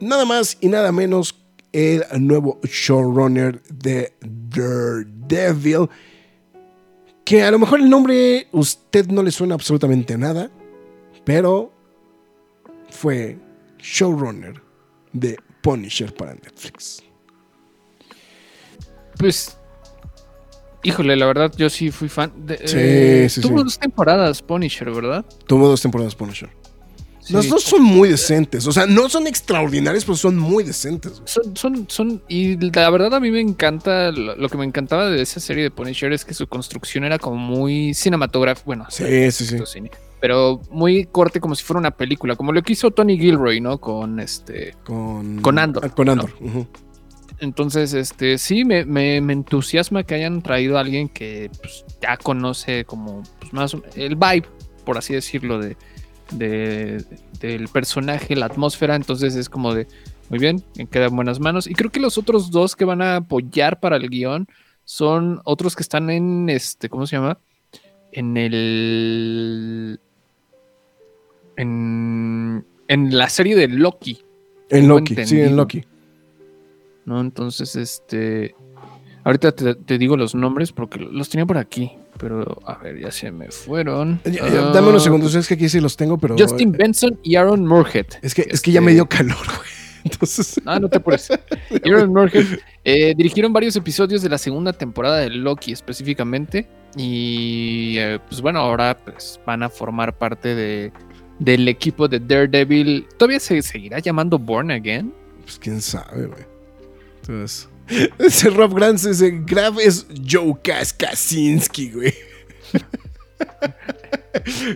nada más y nada menos el nuevo showrunner de Daredevil. Que a lo mejor el nombre usted no le suena absolutamente nada, pero fue showrunner de Punisher para Netflix. Pues, híjole, la verdad, yo sí fui fan. De, Sí, eh, sí, tuvo sí. dos temporadas Punisher, ¿verdad? Tuvo dos temporadas Punisher. Las Sí. dos son muy decentes, o sea, no son extraordinarias, pero son muy decentes. Son, son, son, y la verdad a mí me encanta, lo, que me encantaba de esa serie de Punisher es que su construcción era como muy cinematográfica, bueno, Sí, sí, sí. cine, pero muy corte como si fuera una película, como lo que hizo Tony Gilroy, ¿no? Con este, Con, Con Andor. Ah, Con Andor. ujú. Entonces, este, sí, me, me, me entusiasma que hayan traído a alguien que pues, ya conoce como pues, más el vibe, por así decirlo, de, de- del personaje, la atmósfera. Entonces es como de, muy bien, queda en buenas manos. Y creo que los otros dos que van a apoyar para el guion son otros que están en este, ¿cómo se llama? En el. En, en la serie de Loki. En Loki, sí, en Loki. ¿No? Entonces, este. Ahorita te, te digo los nombres porque los tenía por aquí. Pero, a ver, ya se me fueron. Ya- ya, Dame unos segundos, es que aquí sí los tengo, pero. Justin Benson y Aaron Moorhead. Es que, es que ya me Este, dio calor, güey. Entonces. Ah, no te apures. Aaron Moorhead eh, dirigieron varios episodios de la segunda temporada de Loki específicamente. Y eh, pues bueno, ahora pues, van a formar parte de, del equipo de Daredevil. ¿Todavía se seguirá llamando Born Again? Pues quién sabe, güey. Entonces. Ese Rob Grant, ese Graf es Joe Kas Kaczynski, güey.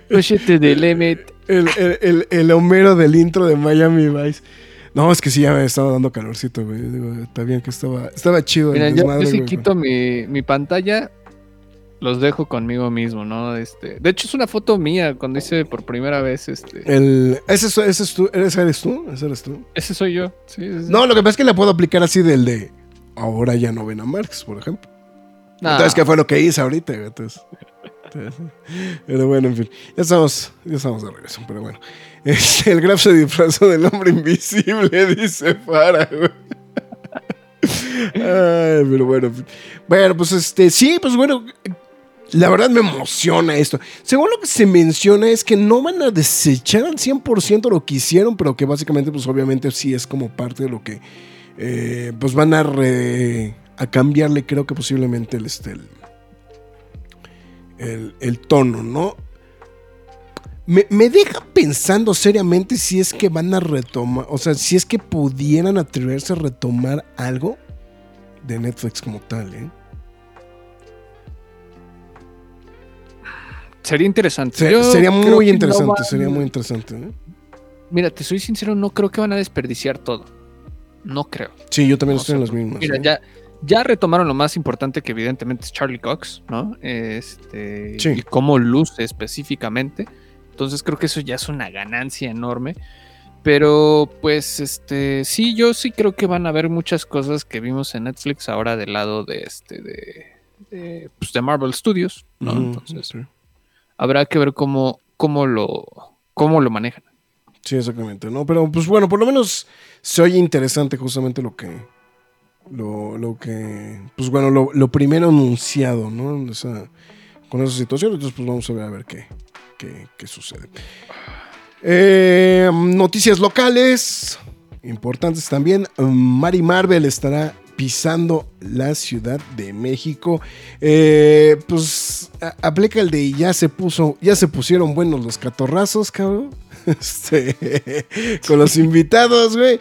Push it to the limit. El, el, el, el Homero del intro de Miami Vice. No, es que sí ya me estaba dando calorcito, güey. Digo, está bien que estaba, estaba chido. Mira, yo, desmadre, yo sí güey. quito mi, mi pantalla, los dejo conmigo mismo, ¿no? Este, de hecho, es una foto mía cuando hice por primera vez este. El, ese, es- ese es tú, ¿ese eres tú? ¿Ese eres tú? Ese soy yo. Sí. No, lo que pasa es que le puedo aplicar así del de ahora ya no ven a Marx, por ejemplo. Entonces, ¿qué fue lo que hice ahorita? Entonces, pero bueno, en fin. Ya estamos, ya estamos de regreso, pero bueno. Este, el Graf se disfrazó del hombre invisible, dice Fara, güey. Ay, pero bueno. en fin. Bueno, pues este, sí, pues bueno. La verdad me emociona esto. Según lo que se menciona es que no van a desechar al 100% lo que hicieron, pero que básicamente, pues obviamente sí es como parte de lo que, eh, pues van a, re- a cambiarle, creo que posiblemente el, este, el, el- el tono, ¿no? Me, me deja pensando seriamente si es que van a retomar, o sea, si es que pudieran atreverse a retomar algo de Netflix como tal, ¿eh? Sería interesante. Sería muy no interesante, van- sería muy interesante. ¿eh? Mira, te soy sincero, no creo que van a desperdiciar todo. No creo. Sí, yo también estoy en las mismas. Mira, ¿eh? ya, ya retomaron lo más importante que evidentemente es Charlie Cox, ¿no? Este, Sí. Y cómo luce específicamente. Entonces creo que eso ya es una ganancia enorme. Pero pues este sí, yo sí creo que van a haber muchas cosas que vimos en Netflix ahora del lado de este de, de, pues, de Marvel Studios, ¿no? Ujú, Entonces. Habrá que ver cómo, cómo lo cómo lo manejan. Sí, exactamente, ¿no? Pero pues bueno, por lo menos se oye interesante justamente lo que. Lo, lo que. Pues bueno, lo, lo primero anunciado, ¿no? Con esa situación. Entonces, pues vamos a ver a ver qué, qué, qué sucede. Eh, noticias locales. importantes también. Mari Marvel estará pisando la Ciudad de México. Eh, pues aplica el de ya se puso, ya se pusieron buenos los catorrazos, cabrón. Este, con los invitados, güey.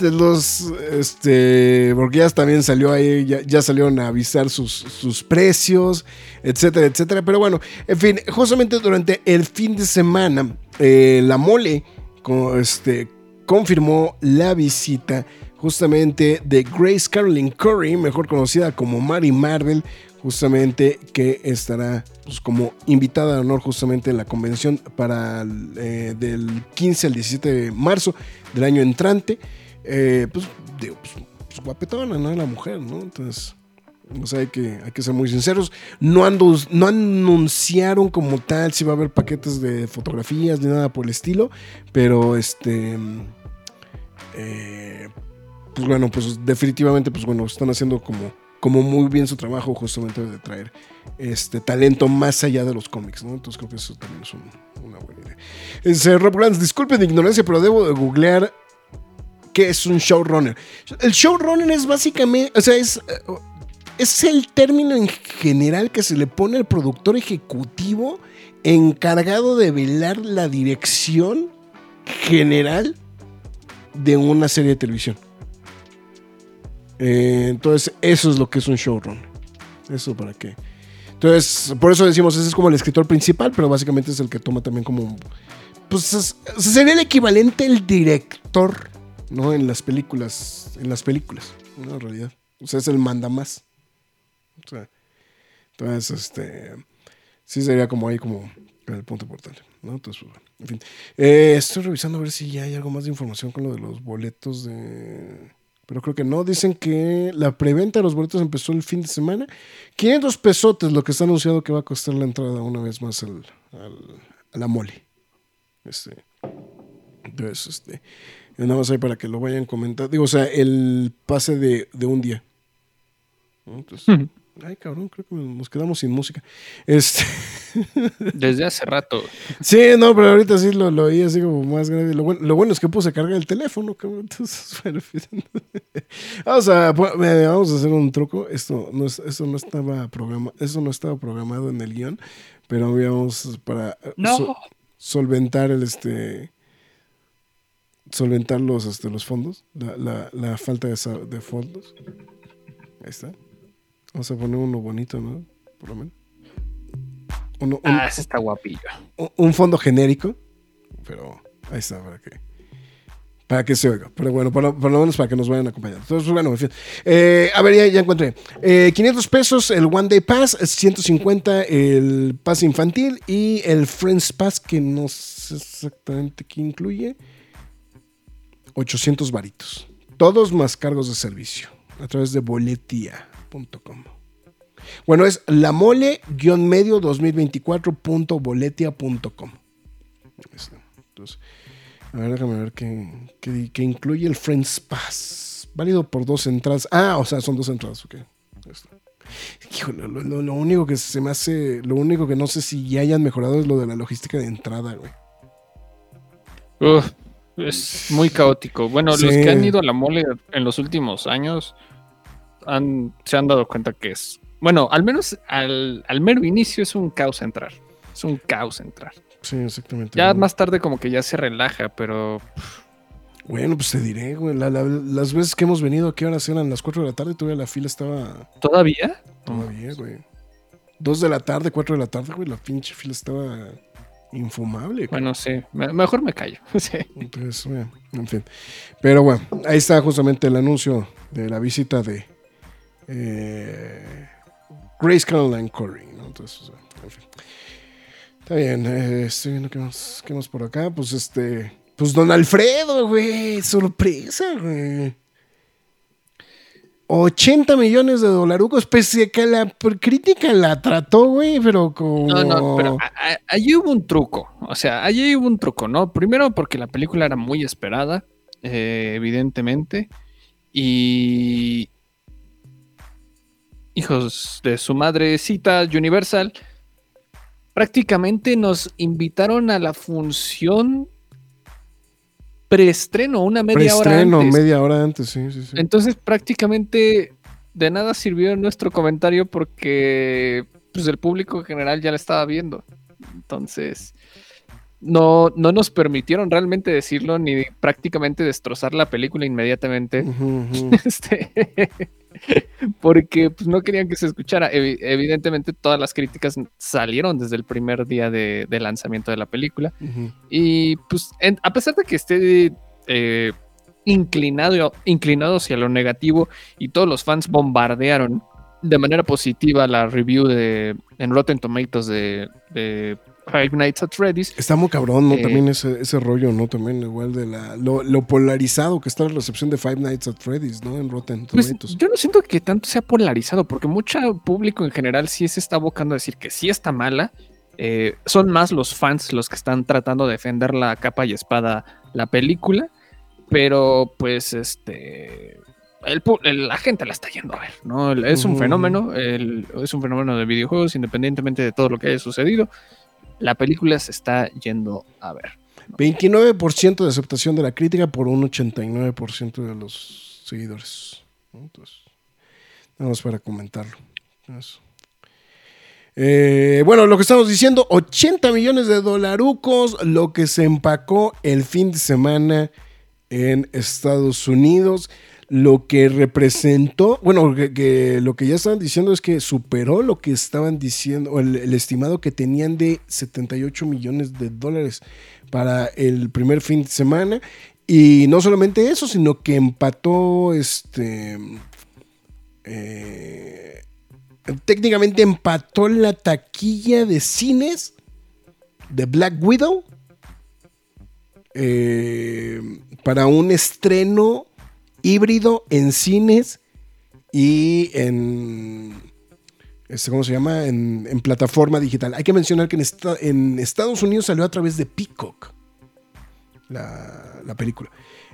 Los, este, porque ya también salió ahí, ya, salieron a avisar sus, sus precios, etcétera, etcétera. Pero bueno, en fin, justamente durante el fin de semana, eh, la mole co- este, confirmó la visita justamente de Grace Caroline Curry, mejor conocida como Mary Marvel, justamente que estará pues, como invitada de honor justamente en la convención para eh, del 15 al 17 de marzo del año entrante. Eh, pues, pues, pues, guapetona, ¿no? La mujer, ¿no? Entonces, o sea, hay que, hay que ser muy sinceros. No, andu- no anunciaron como tal si va a haber paquetes de fotografías ni nada por el estilo, pero este... eh, pues bueno, pues definitivamente, pues bueno, están haciendo como, como muy bien su trabajo justamente de traer este talento más allá de los cómics, ¿no? Entonces creo que eso también es un- una buena idea. Dice Rob Grants, disculpen mi ignorancia, pero debo de googlear qué es un showrunner. El showrunner es básicamente, o sea, es, eh, es el término en general que se le pone al productor ejecutivo encargado de velar la dirección general de una serie de televisión. Eh, entonces, eso es lo que es un showrun. Eso para qué. Entonces, por eso decimos, ese es como el escritor principal, pero básicamente es el que toma también como. Pues es- sería el equivalente el director, ¿no? En las películas. En las películas. En realidad. O sea, es el manda más. O sea, entonces, este. Sí sería como ahí como el punto importante, ¿no? Entonces, pues, bueno, en fin. Eh, estoy revisando a ver si ya hay algo más de información con lo de los boletos de... Pero creo que no. Dicen que la preventa de los boletos empezó el fin de semana. 500 pesotes, lo que está anunciado que va a costar la entrada una vez más al, a la mole. Este, entonces, este, nada más ahí para que lo vayan comentando. Digo, o sea, el pase de, de un día. Entonces. Ay, cabrón, creo que nos quedamos sin música. Este. Desde hace rato. Sí, no, pero ahorita sí lo, lo oí así como más grande. Lo bueno, lo bueno es que puse a cargar el teléfono, cabrón. Entonces, bueno, pues, vamos a, pu- eh, vamos a hacer un truco. Esto no, es- esto no estaba programado, eso no estaba programado en el guion, pero habíamos para eh, No. so- solventar el este solventar los, este, los fondos, la, la, la falta de, de fondos. Ahí está. Vamos a poner uno bonito, ¿no? Por lo menos. Uno, un- Ah, ese está guapillo. un- un fondo genérico, pero ahí está, para que, para que se oiga. Pero bueno, por lo, por lo menos para que nos vayan acompañando. Entonces, bueno, en fin. Eh, a ver, ya, ya encontré. Eh, 500 pesos el One Day Pass, 150 el Pass Infantil y el Friends Pass, que no sé exactamente qué incluye. 800 varitos. Todos más cargos de servicio a través de Bueno, es la mole-medio 2024.boletia.com. Ahí está. Entonces, a ver, déjame ver qué, qué- qué incluye el Friends Pass. Válido por dos entradas. Ah, o sea, son dos entradas, ok. Está. Híjole, lo, lo- lo único que se me hace, lo único que no sé si ya hayan mejorado es lo de la logística de entrada, güey. Uf, es muy caótico. Bueno, los que han ido a la mole en los últimos años han, se han dado cuenta que es. Bueno, al menos al, al mero inicio es un caos entrar. Es un caos entrar. Sí, exactamente. Ya más tarde como que ya se relaja, pero Bueno, pues te diré, güey. la- la- las veces que hemos venido aquí ahora eran las 4 de la tarde todavía la fila estaba ¿todavía? todavía, güey. 2 de la tarde, 4 de la tarde, güey. La pinche fila estaba infumable. güey. Bueno, sí. me- mejor me callo. Sí. Entonces, bueno, en fin. Pero bueno, ahí está justamente el anuncio de la visita de eh, Grace Caroline Curry, ¿no? Entonces, en fin. Está bien, eh, estoy viendo qué más, qué más por acá. Pues este, pues Don Alfredo, güey, sorpresa, güey. 80 millones de dolarucos, pese a que la crítica la trató, güey, pero como... No, no, pero allí hubo un truco. O sea, allí hubo un truco, ¿no? Primero porque la película era muy esperada, eh, evidentemente. Y. Hijos de su madrecita Universal. Prácticamente nos invitaron a la función preestreno, una media hora Preestreno, antes. media hora antes, sí, sí, sí. Entonces prácticamente de nada sirvió nuestro comentario porque pues, el público en general ya la estaba viendo. Entonces no, no nos permitieron realmente decirlo ni prácticamente destrozar la película inmediatamente. Este, porque pues, no querían que se escuchara. Evi- evidentemente todas las críticas salieron desde el primer día de, de lanzamiento de la película. Y pues en- a pesar de que esté eh, inclinado, inclinado hacia lo negativo y todos los fans bombardearon de manera positiva la review de, en Rotten Tomatoes de, de Five Nights at Freddy's, Está muy cabrón, ¿no? Eh, También ese, ese rollo, ¿no? También igual de la, lo, lo polarizado que está la recepción de Five Nights at Freddy's, ¿no? En Rotten Pues, Tomatoes. yo no siento que tanto sea polarizado, porque mucho público en general sí se está abocando a decir que sí está mala. Eh, son más los fans los que están tratando de defender la capa y espada la película, pero pues este el la gente la está yendo a ver, ¿no? Es un fenómeno, el- es un fenómeno de videojuegos, independientemente de todo lo que haya sucedido. La película se está yendo a ver. 29% de aceptación de la crítica por un 89% de los seguidores. Entonces, nada más para comentarlo. Eso. Eh, bueno, lo que estamos diciendo, 80 millones de dolarucos, lo que se empacó el fin de semana en Estados Unidos, lo que representó, bueno, que, lo que ya estaban diciendo es que superó lo que estaban diciendo, el estimado que tenían de 78 millones de dólares para el primer fin de semana. Y no solamente eso, sino que empató este. eh, técnicamente empató la taquilla de cines de Black Widow eh, para un estreno híbrido en cines y en este, ¿cómo se llama? En, plataforma digital. Hay que mencionar que en, esta- en Estados Unidos salió a través de Peacock la, la película.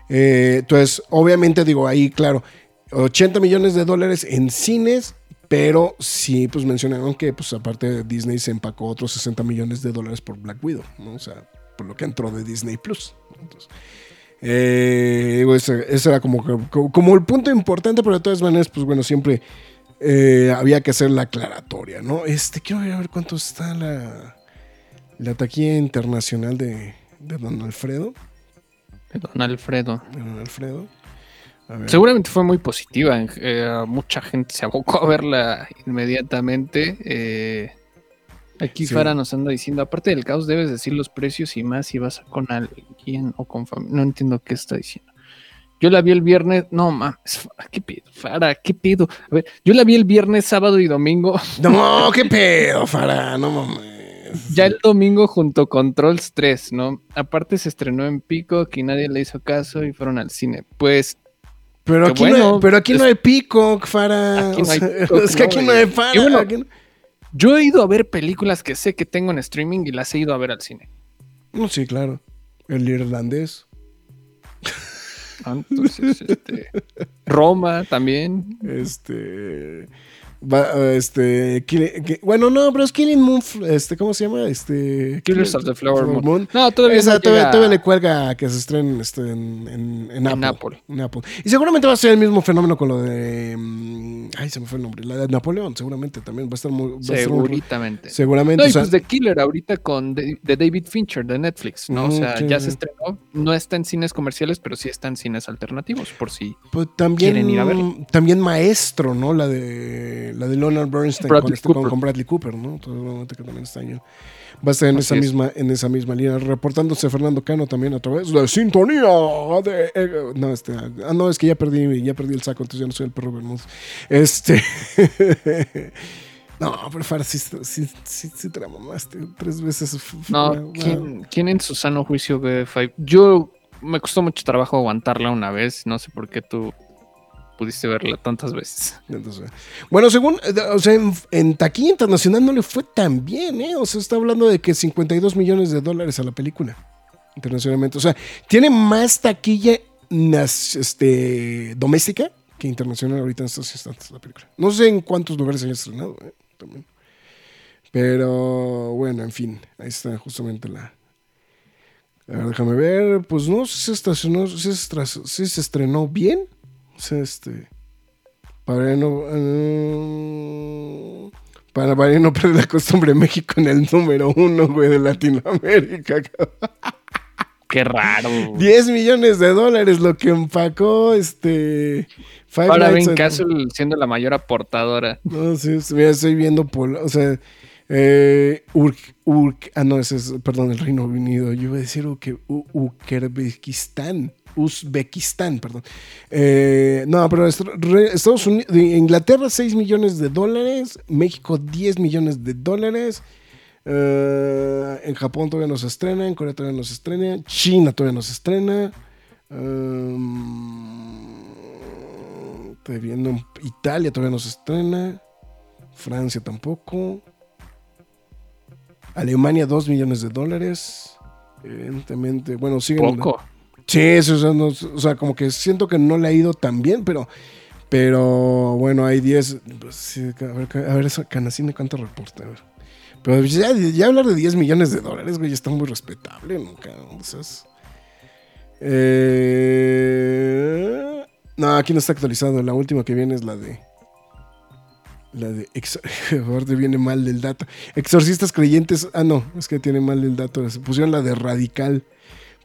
Eh, entonces, obviamente, digo, ahí, claro, 80 millones de dólares en cines, pero sí, pues mencionaron que, pues aparte Disney se empacó otros 60 millones de dólares por Black Widow, ¿no? O sea, por lo que entró de Disney Plus. Entonces, eh, ese, era como, como, como el punto importante, pero de todas maneras, pues bueno, siempre eh, había que hacer la aclaratoria, ¿no? Este, quiero ver a ver cuánto está la, la taquilla internacional de, de Don Alfredo. Don Alfredo. de Don Alfredo. Seguramente fue muy positiva. eh, mucha gente se abocó a verla inmediatamente. eh, aquí Sí. Fara nos anda diciendo, aparte del caos, debes decir los precios y más si vas con alguien o con familia. No entiendo qué está diciendo. Yo la vi el viernes. No mames, ¿qué pedo? Fara, ¿qué pedo? A ver, yo la vi el viernes, sábado y domingo. No, qué pedo, Fara, no mames. Ya el domingo junto con Trolls 3, ¿no? Aparte se estrenó en Pico, que nadie le hizo caso y fueron al cine. Pues Pero aquí, no, hay, pero aquí es- no hay Peacock, Fara. Aquí no O hay sea, es que aquí no hay Fara. Y bueno, aquí no- yo he ido a ver películas que sé que tengo en streaming y las he ido a ver al cine. No, sí, claro. El irlandés. Ah, Entonces, este, Roma también. Este. va- este. Kill- que- bueno, no, pero es Killing Moon. Este, ¿Cómo se llama? Este. Killers of the Flower Moon. No, todavía Esa no todavía, todavía le cuelga que se estrenen este, en, en, en Apple. Apple. En Apple. Y seguramente va a ser el mismo fenómeno con lo de. Ay, se me fue el nombre. La de Napoleón, seguramente también va a estar muy. va a estar muy- Seguramente. seguramente. No, y o sea, pues The Killer ahorita con de, de David Fincher de Netflix, ¿no? O sea, sí, ya sí. se estrenó. No está en cines comerciales, pero sí está en cines alternativos, por si. pues, también, quieren ir a verla. también Maestro, ¿no? La de la de Leonard Bernstein Bradley con, este- con- Cooper. con Bradley Cooper, ¿no? Entonces, seguramente que también está ahí. Va a estar en Así esa es. misma, en esa misma línea, reportándose Fernando Cano también a través de sintonía de eh, no, este, ah, no, es que ya perdí, ya perdí el saco, entonces ya no soy el perro Bermúdez. Este No, pero Fara, sí, sí, sí, sí te la mamaste tres veces. No, Wow. ¿quién, quién en su sano juicio ve Five? Yo me costó mucho trabajo aguantarla una vez. No sé por qué tú pudiste verla tantas veces. Bueno, según, eh, o sea, en, taquilla internacional no le fue tan bien, ¿eh? O sea, está hablando de que 52 millones de dólares a la película, internacionalmente. O sea, tiene más taquilla este, doméstica que internacional ahorita en estos instantes la película. No sé en cuántos lugares haya estrenado, ¿eh? También. Pero bueno, en fin, ahí está justamente la, A ver, déjame ver. Pues no, se si se, estra- si se estrenó bien. Sea, este. Para no. eh, para, para no perder la costumbre, México en el número uno, güey, de Latinoamérica. Qué raro. 10 millones de dólares lo que empacó este. Five Ahora Nights Castle siendo la mayor aportadora. No, sí, mira, estoy viendo Pol- o sea, eh, Urk- Urk- ah, no, ese es, perdón, el Reino Unido. Yo iba a decir Uke- U- Uzbekistán, Uzbekistán, perdón. Eh, no, pero Estados Unidos, Inglaterra 6 millones de dólares, México 10 millones de dólares. eh, en Japón todavía no se estrena, en Corea todavía no se estrena, China todavía no se estrena. um, viendo Italia todavía no se estrena. Francia tampoco. Alemania 2 millones de dólares. Evidentemente, bueno, siguen. Poco. Sí, eso, o sea, no- o sea, como que siento que no le ha ido tan bien, pero, pero bueno, hay 10. pues, a ver, a ver, esa cuánto reporta. Pero ya, hablar de 10 millones de dólares, güey, está muy respetable, ¿no? cabrón? O sea, es- Eh, no, aquí no está actualizado. La última que viene es la de. La de. Aparte viene mal del dato. Exorcistas creyentes. Ah, no, es que tiene mal el dato. Se pusieron la de radical.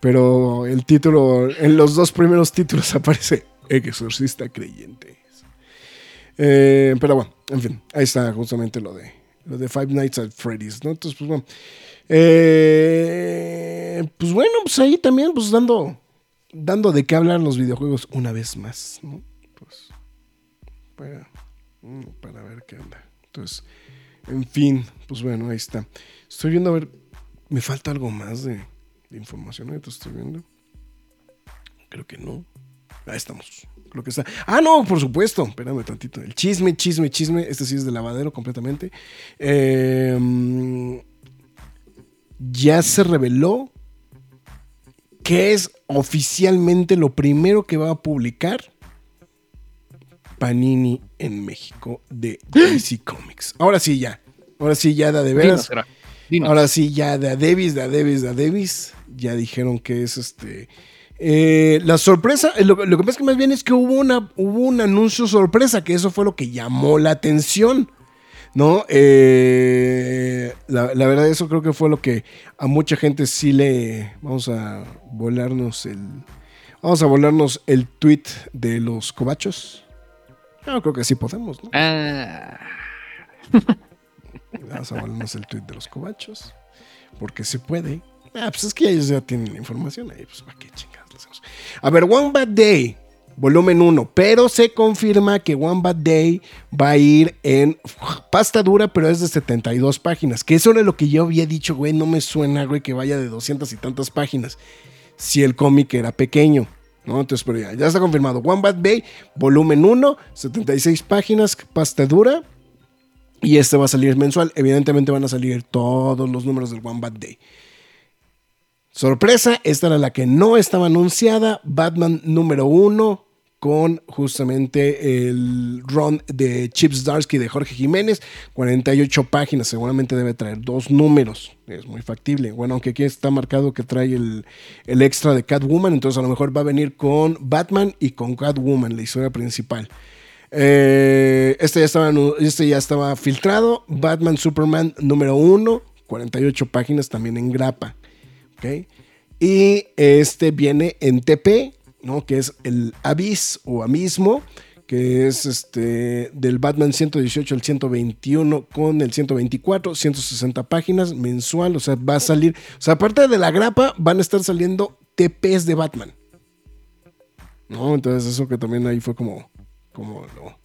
Pero el título, en los dos primeros títulos aparece Exorcista creyente. Eh, pero bueno, en fin, ahí está justamente lo de, lo de Five Nights at Freddy's, ¿no? Entonces, pues bueno. Eh, pues bueno, pues ahí también, pues dando, dando de qué hablar los videojuegos una vez más, ¿no? Pues, para, mm, para ver qué onda. Entonces, en fin, pues bueno, ahí está. Estoy viendo, a ver, me falta algo más de, de información, ahorita estoy viendo. Creo que no. Ahí estamos. Creo que está. Ah, no, por supuesto. Espérame tantito. El chisme, chisme, chisme. Este sí es de lavadero completamente. Eh, mm, ya se reveló que es oficialmente lo primero que va a publicar Panini en México de DC Comics. Ahora sí, ya. Ahora sí, ya da de veras. Dinos, Gra- dinos. Ahora sí, ya de a Davis, de a Davis, de a Davis, ya dijeron que es este. eh, la sorpresa, eh, lo, lo que pasa es que más bien es que hubo, una, hubo un anuncio sorpresa, que eso fue lo que llamó la atención. ¿No? Eh, la, la verdad, eso creo que fue lo que a mucha gente sí le. Vamos a volarnos el. Vamos a volarnos el tweet de los cobachos. Yo creo que sí podemos, ¿no? Ah, Vamos a volarnos el tweet de los cobachos. Porque se puede. Ah, pues es que ellos ya tienen la información ahí. Pues para qué chingados le hacemos. A ver, One Bad Day, volumen 1. Pero se confirma que One Bad Day va a ir en pasta dura, pero es de 72 páginas. Que eso era lo que yo había dicho, güey. No me suena, güey, que vaya de 200 y tantas páginas. Si el cómic era pequeño. ¿no? Entonces, pero ya está confirmado. One Bad Day, volumen 1, 76 páginas, pasta dura. Y este va a salir mensual. Evidentemente van a salir todos los números del One Bad Day. Sorpresa, esta era la que no estaba anunciada. Batman número 1 con justamente el run de Chips Darsky de Jorge Jiménez. 48 páginas, seguramente debe traer dos números. Es muy factible. Bueno, aunque aquí está marcado que trae el, el extra de Catwoman, entonces a lo mejor va a venir con Batman y con Catwoman, la historia principal. Eh, este, ya estaba, este ya estaba filtrado. Batman Superman número 1, 48 páginas también en grapa. ¿ok? Y este viene en TP, ¿no? que es el Abyss o Amismo, que es este del Batman 118 al 121 con el 124, 160 páginas mensual, o sea, va a salir, o sea, aparte de la grapa, van a estar saliendo TPs de Batman. ¿No? Entonces eso que también ahí fue como, como lo,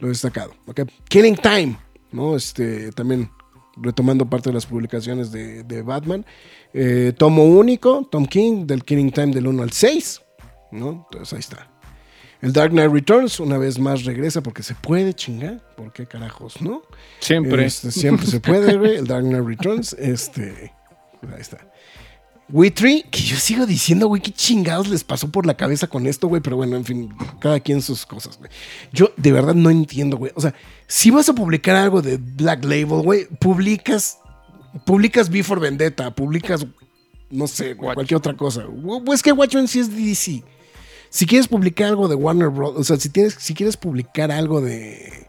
lo destacado. ¿ok? Killing Time, ¿no? Este, también retomando parte de las publicaciones de, de Batman. Eh, tomo único, Tom King, del Killing Time del 1 al 6, ¿no? Entonces ahí está. El Dark Knight Returns, una vez más regresa porque se puede chingar. ¿Por qué carajos, no? siempre. Este, siempre se puede, güey. El Dark Knight Returns, este. ahí está. Witry, que yo sigo diciendo, güey, qué chingados les pasó por la cabeza con esto, güey, pero bueno, en fin, cada quien sus cosas, güey. Yo de verdad no entiendo, güey. O sea, si vas a publicar algo de Black Label, güey, publicas, publicas Before Vendetta, publicas no sé, güey, cualquier otra cosa. Pues que Watchmen sí es DC. Si quieres publicar algo de Warner Bros., o sea, si, tienes, si quieres publicar algo de,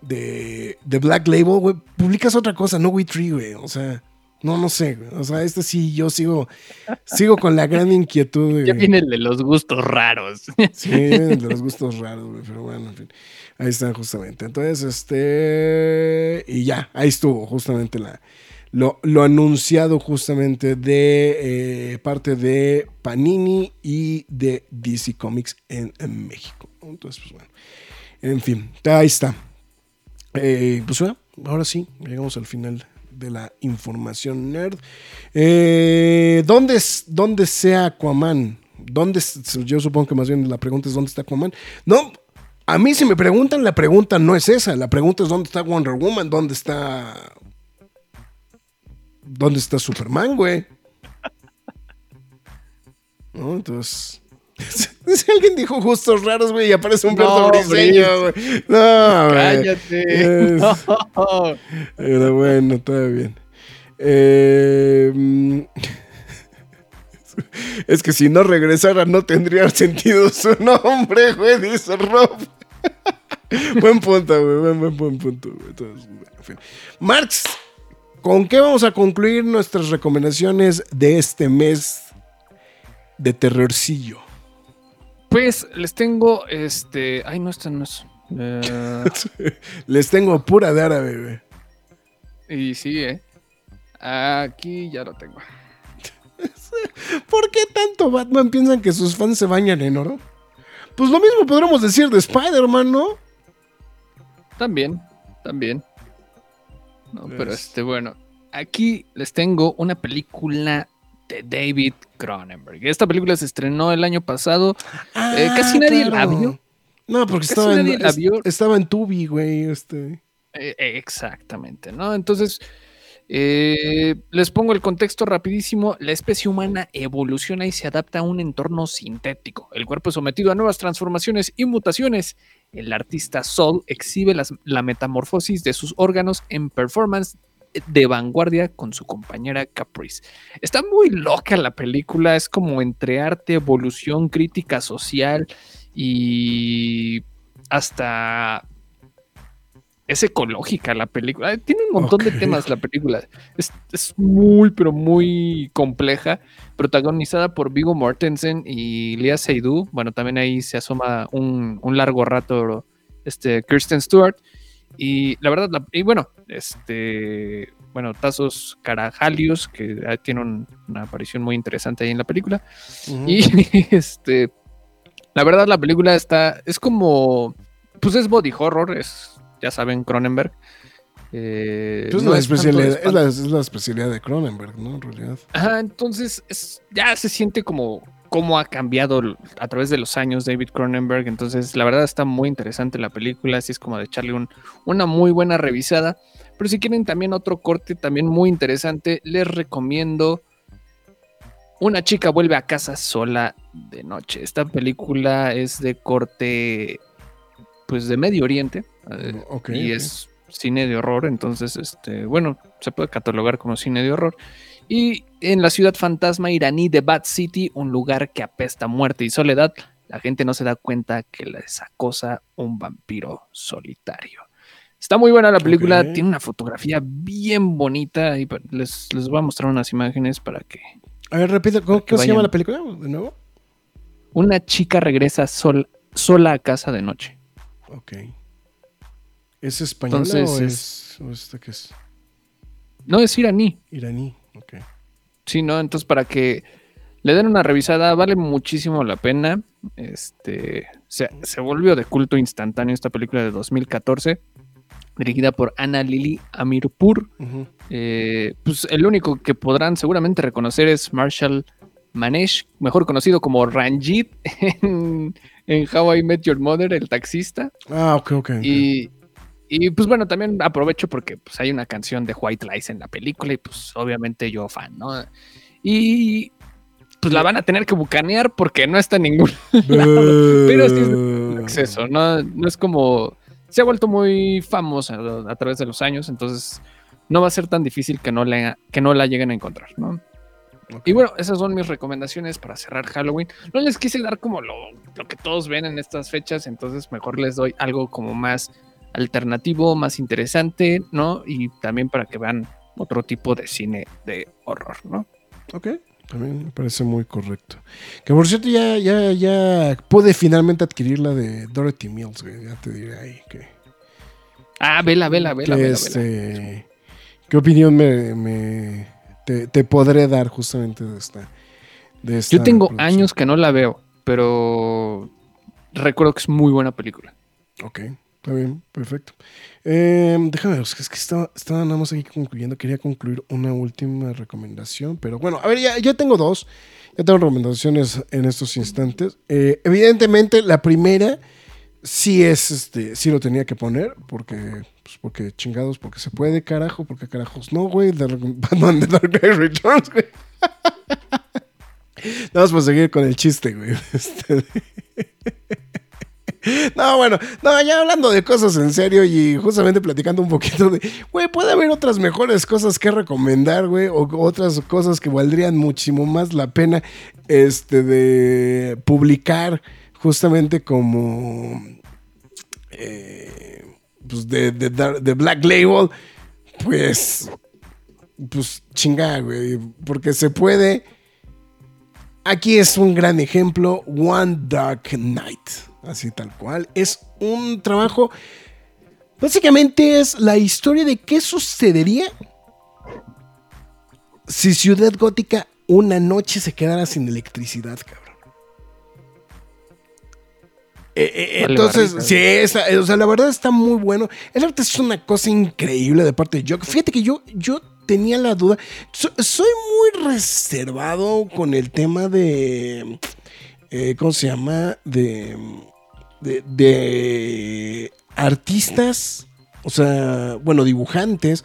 de, de Black Label, güey, publicas otra cosa, no We Tree, güey. O sea, no, no sé, güey. O sea, este sí, yo sigo, sigo con la gran inquietud. Ya viene el de los gustos raros. Sí, de los gustos raros, güey, pero bueno, en fin. Ahí están justamente. Entonces, este. Y ya, ahí estuvo justamente la, lo, lo anunciado justamente de eh, parte de Panini y de DC Comics en, en México. Entonces, pues bueno. En fin, ahí está. Eh, pues bueno, ahora sí, llegamos al final de la información nerd. Eh, ¿dónde, ¿Dónde sea Aquaman? ¿Dónde, yo supongo que más bien la pregunta es ¿dónde está Aquaman? No, a mí si me preguntan, la pregunta no es esa. La pregunta es ¿dónde está Wonder Woman? ¿Dónde está... ¿Dónde está Superman, güey? ¿No? Entonces... Si alguien dijo gustos raros, güey, y aparece un No, briseño, güey. No. Cállate. Es- No. Pero bueno, todo bien. Eh, mm, es que si no regresara no tendría sentido su nombre, güey, dice Rob. buen punto, güey, buen, buen, buen punto. güey. Entonces, bueno, en fin. Marx, ¿con qué vamos a concluir nuestras recomendaciones de este mes de terrorcillo? Pues les tengo este. Ay, no, esta no es. Eh, Les tengo pura de árabe, güey. y sí, eh. Aquí ya lo tengo. ¿Por qué tanto Batman piensan que sus fans se bañan en oro? Pues lo mismo podremos decir de Spider-Man, ¿no? También, también. No, pero Es- este, bueno. Aquí les tengo una película de David Cronenberg. Esta película se estrenó el año pasado. Eh, casi nadie la vio. No, porque Casi estaba en, la vio. estaba en Tubi, güey. Este. Eh, eh, exactamente, ¿no? Entonces, eh, les pongo el contexto rapidísimo. La especie humana evoluciona y se adapta a un entorno sintético. El cuerpo es sometido a nuevas transformaciones y mutaciones. El artista Sol exhibe las- la metamorfosis de sus órganos en performance de vanguardia con su compañera Caprice. Está muy loca la película, es como entre arte, evolución, crítica social y hasta es ecológica la película. Tiene un montón de temas la película. Es, es muy, pero muy compleja. Protagonizada por Vigo Mortensen y Lea Seydoux. Bueno, también ahí se asoma un, un largo rato este, Kirsten Stewart. Y la verdad, la- y bueno, este, bueno, Tazos Carajalios, que ah, tiene un- una aparición muy interesante ahí en la película. Y este, la verdad, la película está, es como, pues es body horror, es, ya saben, Cronenberg. Eh, Pues no la es especialidad, es, la, es la especialidad de Cronenberg, ¿no? En realidad. Ajá, entonces es- ya se siente como cómo ha cambiado a través de los años David Cronenberg. Entonces, la verdad está muy interesante la película, así es como de echarle un- una muy buena revisada. Pero si quieren también otro corte también muy interesante, les recomiendo Una chica vuelve a casa sola de noche. Esta película es de corte, pues de Medio Oriente. eh, Ok, y es cine de horror, entonces, este, bueno, se puede catalogar como cine de horror. Y en la ciudad fantasma iraní de Bad City, un lugar que apesta a muerte y soledad, la gente no se da cuenta que les acosa un vampiro solitario. Está muy buena la película, tiene una fotografía bien bonita y pa- les, les voy a mostrar unas imágenes para que A ver, repite, ¿cómo, se llama la película de nuevo? una chica regresa sol- sola a casa de noche. Ok. ¿Es española Entonces o es- es, o esta que es No es iraní, iraní? Sí, ¿no? Entonces, para que le den una revisada, vale muchísimo la pena. Este se, se volvió de culto instantáneo esta película de 2014, dirigida por Ana Lili Amirpur. Eh, pues el único que podrán seguramente reconocer es Marshall Manesh, mejor conocido como Ranjit en, en How I Met Your Mother, el taxista. Ah, ok, ok. ok. Y, y, pues bueno, también aprovecho porque pues, hay una canción de White Lies en la película y pues obviamente yo fan, ¿no? Y pues la van a tener que bucanear porque no está en ningún pero sí es Uh, acceso, ¿no? No es como... Se ha vuelto muy famosa a, través de los años, entonces no va a ser tan difícil que no, la, que no la lleguen a encontrar, ¿no? Y bueno, esas son mis recomendaciones para cerrar Halloween. No les quise dar como lo, lo que todos ven en estas fechas, entonces mejor les doy algo como más alternativo, más interesante, ¿no? Y también para que vean otro tipo de cine de horror, ¿no? Ok, también me parece muy correcto. Que por cierto, ya, ya, ya pude finalmente adquirir la de Dorothy Mills, güey. Ya te diré ahí que. Ah, vela, vela, vela, que vela, este, vela. ¿Qué opinión me, me- te, te podré dar justamente de esta? de esta Yo tengo producción? años que no la veo, pero recuerdo que es muy buena película. Ok, está bien, perfecto. Eh, déjame ver, es que es que estaba, estaba nada más aquí concluyendo. Quería concluir una última recomendación, pero bueno, a ver, ya, ya tengo dos. Ya tengo recomendaciones en estos instantes. Eh, evidentemente, la primera sí es, este, sí lo tenía que poner, porque, pues, porque chingados, porque se puede, carajo, porque carajos no, güey. De Batman seguir con el chiste, güey. Este, no, bueno, no, ya hablando de cosas en serio y justamente platicando un poquito de, güey, puede haber otras mejores cosas que recomendar, güey, o otras cosas que valdrían muchísimo más la pena, este, de publicar justamente como, eh, pues, de, de, Black Label, pues, pues, chinga, güey, porque se puede... Aquí es un gran ejemplo, One Dark Night, así tal cual. Es un trabajo, básicamente es la historia de qué sucedería si Ciudad Gótica una noche se quedara sin electricidad, cabrón. Eh, eh, Vale, entonces, sí, o sea, la verdad está muy bueno. El arte es una cosa increíble de parte de Jock. Fíjate que yo, yo tenía la duda. So- soy muy reservado con el tema de. Eh, ¿Cómo se llama? De. De, artistas, o sea, bueno, dibujantes,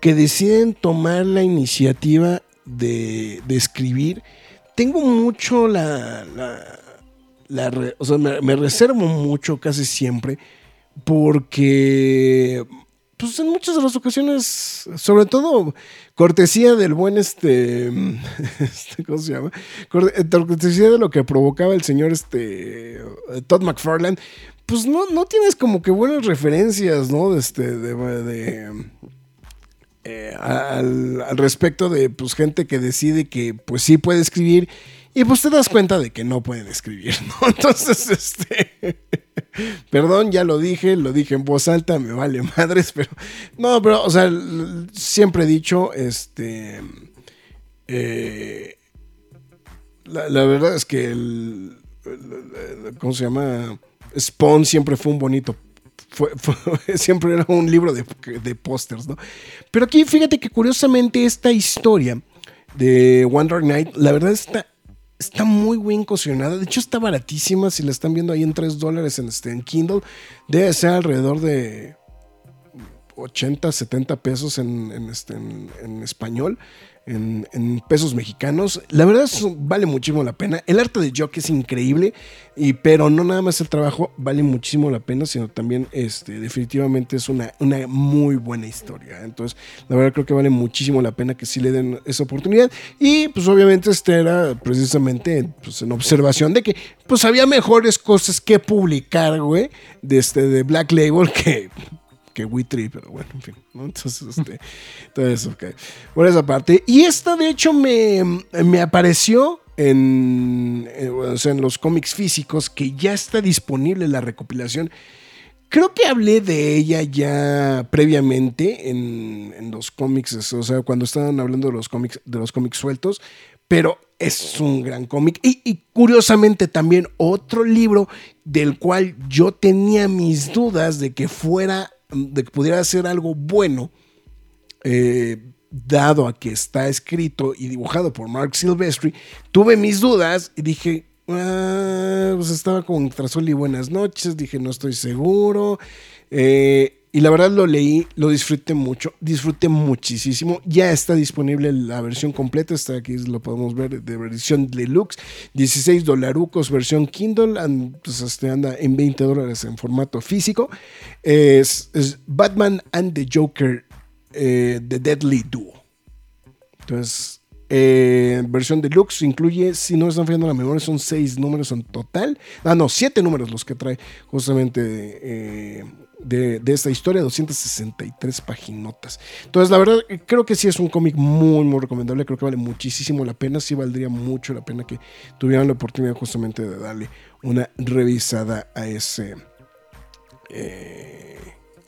que deciden tomar la iniciativa de, de escribir. Tengo mucho la. la- o sea, me, me reservo mucho casi siempre porque pues en muchas de las ocasiones, sobre todo cortesía del buen este, este, ¿cómo se llama? Eh, Cortesía de lo que provocaba el señor este Todd McFarlane, pues no, no tienes como que buenas referencias, ¿no? De este, de, de, eh, al, al respecto de pues gente que decide que pues sí puede escribir y pues te das cuenta de que no pueden escribir, ¿no? Entonces, este, perdón, ya lo dije, lo dije en voz alta, me vale madres, pero no, pero, o sea, siempre he dicho, este, eh, la, verdad es que el, ¿cómo se llama? Spawn siempre fue un bonito fue- siempre era un libro de, de pósters, ¿no? Pero aquí fíjate que curiosamente esta historia de One Dark Night, la verdad está, está muy bien cocinada. De hecho, está baratísima. Si la están viendo ahí en 3 dólares en, este, en Kindle, debe ser alrededor de 80, 70 pesos en, en, este, en, en español. En, pesos mexicanos. La verdad vale muchísimo la pena. El arte de Jock es increíble, y, pero no nada más el trabajo vale muchísimo la pena, sino también este, definitivamente es una, una muy buena historia. Entonces, la verdad creo que vale muchísimo la pena que sí le den esa oportunidad. Y pues obviamente este era precisamente pues, en observación de que pues había mejores cosas que publicar, güey, de, este, de Black Label que que Witry, pero bueno, en fin, ¿no? Entonces, este, eso, ok. Por esa parte. Y esta, de hecho, me, me apareció en, en, o sea, en los cómics físicos que ya está disponible la recopilación. Creo que hablé de ella ya previamente en, en los cómics, o sea, cuando estaban hablando de los cómics, de los cómics sueltos, pero es un gran cómic. Y curiosamente también otro libro del cual yo tenía mis dudas de que fuera de que pudiera ser algo bueno, eh, dado a que está escrito y dibujado por Mark Silvestri, tuve mis dudas y dije, ah, pues estaba con Trazul y Buenas noches, dije, no estoy seguro. Eh, y la verdad lo leí, lo disfruté mucho, disfruté muchísimo. Ya está disponible la versión completa, está aquí, lo podemos ver de versión deluxe, 16 dolarucos, versión Kindle, and, pues este anda en 20 dólares en formato físico. Es, Batman and the Joker, eh, The Deadly Duo. Entonces, eh, versión deluxe incluye, si no me están fallando la memoria, son seis números en total. Ah, no, siete números los que trae justamente eh, de, de esta historia, 263 paginotas. Entonces, la verdad, creo que sí es un cómic muy, muy recomendable. Creo que vale muchísimo la pena. Sí valdría mucho la pena que tuvieran la oportunidad justamente de darle una revisada a ese, eh,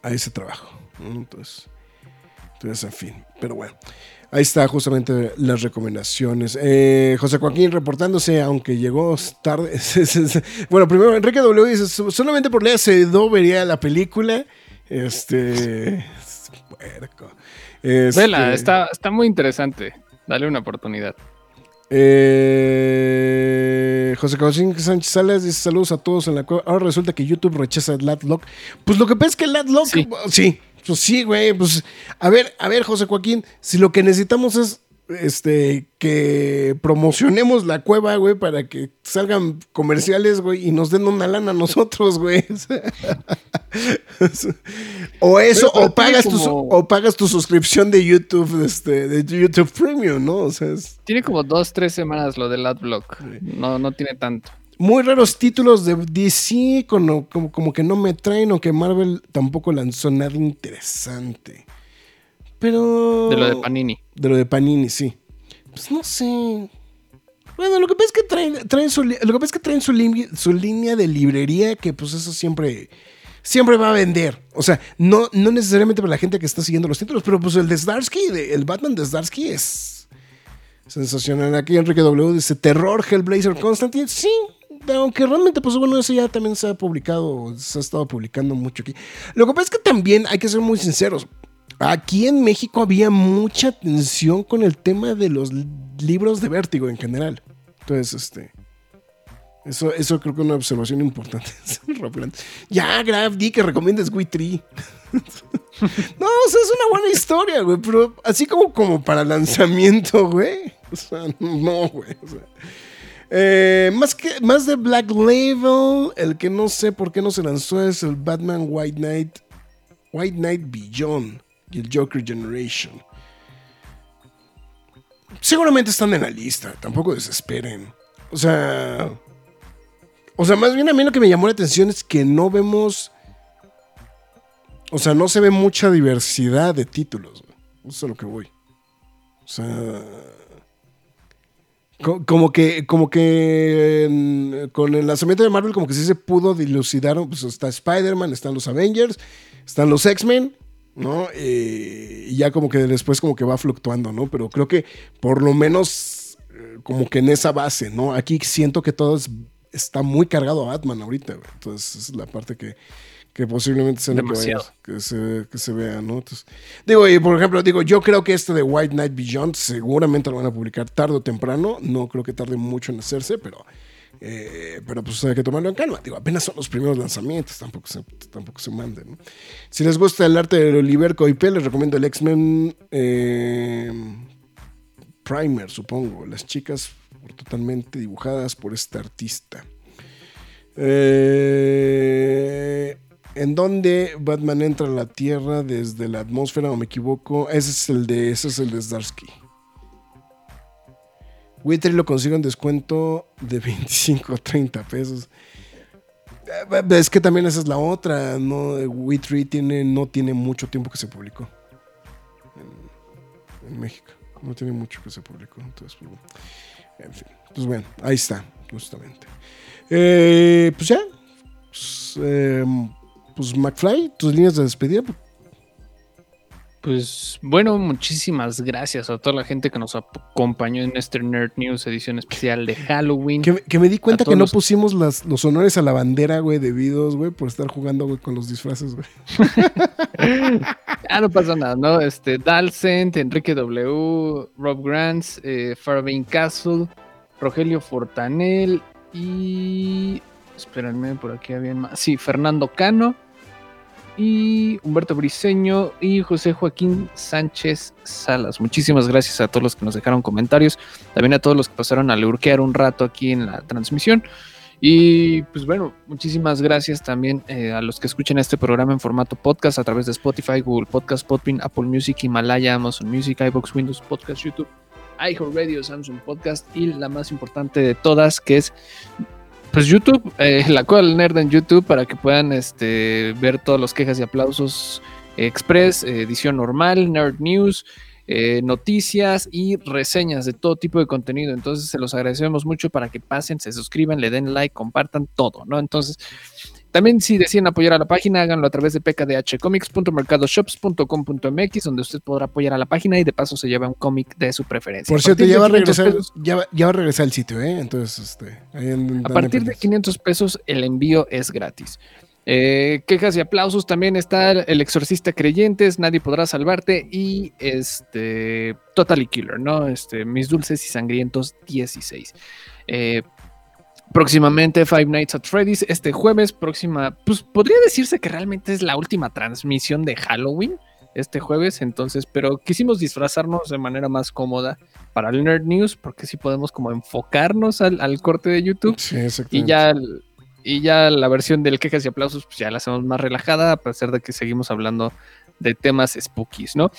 a ese trabajo. Entonces, entonces, en fin. Pero bueno. Ahí está justamente las recomendaciones. Eh, José Joaquín reportándose, aunque llegó tarde. bueno, primero Enrique W dice, solamente por Lea Sedó vería la película. Este... Puerco. Este, Vela, está, está muy interesante. Dale una oportunidad. eh, José Joaquín Sánchez Salas dice saludos a todos en la cueva. Ahora resulta que YouTube rechaza el Ladlock. Pues lo que pasa es que el Ladlock, Sí. sí, pues sí, güey. Pues a ver, a ver, José Joaquín, si lo que necesitamos es este que promocionemos la cueva, güey, para que salgan comerciales, güey, y nos den una lana a nosotros, güey. o eso, o pagas tu, o pagas tu suscripción de YouTube, este, de YouTube Premium, ¿no? O sea, es Tiene como dos, tres semanas lo del Adblock. No, no tiene tanto. Muy raros títulos de DC, como, como, como que no me traen, o que Marvel tampoco lanzó nada interesante. Pero. De lo de Panini. De lo de Panini, sí. Pues no sé. Bueno, lo que pasa es que traen, traen su, lo que pasa es que traen su, su línea de librería, que pues eso siempre, siempre va a vender. O sea, no, no necesariamente para la gente que está siguiendo los títulos, pero pues el de Zdarsky, de- el Batman de Zdarsky es sensacional. Aquí Enrique W dice, terror, Hellblazer, Constantine. Sí, aunque realmente, pues bueno, eso ya también se ha publicado, se ha estado publicando mucho aquí. Lo que pasa es que también hay que ser muy sinceros. Aquí en México había mucha atención con el tema de los libros de vértigo en general. Entonces, este. Eso, eso creo que es una observación importante. Ya, Graf, di que recomiendes Wii 3. no, o sea, es una buena historia, güey. Pero así como, como para lanzamiento, güey. O sea, no, güey. O sea. Eh, más, que, más de Black Label, el que no sé por qué no se lanzó es el Batman White Knight. White Knight Beyond y el Joker Generation. Seguramente están en la lista, tampoco desesperen. O sea. O sea, más bien a mí lo que me llamó la atención es que no vemos. O sea, no se ve mucha diversidad de títulos. Eso es a lo que voy. O sea. Co- Como que, como que mm, con el lanzamiento de Marvel, como que sí se pudo dilucidar. Pues está Spider-Man, están los Avengers, están los X-Men, ¿no? Eh, y ya como que después como que va fluctuando, ¿no? Pero creo que por lo menos eh, como que en esa base, ¿no? Aquí siento que todo es- está muy cargado a Batman ahorita, güey. Entonces es la parte que, que posiblemente sea la que, vaya- Demasiado. que, se, que se vea, ¿no? Entonces, digo, y por ejemplo, digo, yo creo que este de White Knight Beyond seguramente lo van a publicar tarde o temprano. No creo que tarde mucho en hacerse, pero... eh, pero pues hay que tomarlo en calma. Digo, apenas son los primeros lanzamientos, tampoco se, tampoco se manden. ¿no? Si les gusta el arte de Oliver Coipel, les recomiendo el X-Men eh, Primer, supongo. Las chicas totalmente dibujadas por este artista. Eh, en donde Batman entra a la Tierra desde la atmósfera, o me equivoco. Ese es el de, ese es el de Zdarsky. Witry lo consigo en descuento de 25 a 30 pesos. Eh, Es que también esa es la otra, ¿no? Witry tiene, no tiene mucho tiempo que se publicó en, México. No tiene mucho que se publicó. Entonces, pues, bueno. En fin. Pues bueno, ahí está, justamente. Eh, pues ya. Pues, eh, pues, McFly, tus líneas de despedida. Pues bueno, muchísimas gracias a toda la gente que nos acompañó en este Nerd News edición especial de Halloween. Que, que me di cuenta que no los- pusimos las, los honores a la bandera, güey, debidos, güey, por estar jugando, güey, con los disfraces, güey. Ah, no pasa nada, ¿no? Este, Dalcent, Enrique W, Rob Grants, eh, Castle, Rogelio Fortanel y. Espérenme, por aquí habían más. Sí, Fernando Cano y Humberto Briseño y José Joaquín Sánchez Salas. Muchísimas gracias a todos los que nos dejaron comentarios, también a todos los que pasaron a lurquear un rato aquí en la transmisión. Y pues bueno, muchísimas gracias también eh, a los que escuchen este programa en formato podcast a través de Spotify, Google Podcast, Podbean, Apple Music, Himalaya, Amazon Music, iBox, Windows Podcast, YouTube iHeartRadio, Samsung Podcast y la más importante de todas, que es pues YouTube, eh, la cueva del nerd en YouTube para que puedan este, ver todos los quejas y aplausos express, edición normal, nerd news, eh, noticias y reseñas de todo tipo de contenido. Entonces se los agradecemos mucho para que pasen, se suscriban, le den like, compartan todo, ¿no? Entonces también si deciden apoyar a la página, háganlo a través de pkdhcomics.mercadoshops.com.mx, donde usted podrá apoyar a la página y de paso se lleva un cómic de su preferencia. Por cierto, ya va, a regresar, ya, va, ya va a regresar el sitio, ¿eh? Entonces, este, a partir de 500 pesos el envío es gratis. Eh, quejas y aplausos también está El Exorcista Creyentes, Nadie Podrá Salvarte y este Totally Killer, ¿no? Este, Mis Dulces y Sangrientos 16. Eh, próximamente Five Nights at Freddy's este jueves, próxima, pues podría decirse que realmente es la última transmisión de Halloween este jueves, entonces, pero quisimos disfrazarnos de manera más cómoda para el Nerd News, porque sí podemos como enfocarnos al, corte de YouTube sí, y ya y ya la versión del quejas y aplausos pues ya la hacemos más relajada a pesar de que seguimos hablando de temas spookies, ¿no?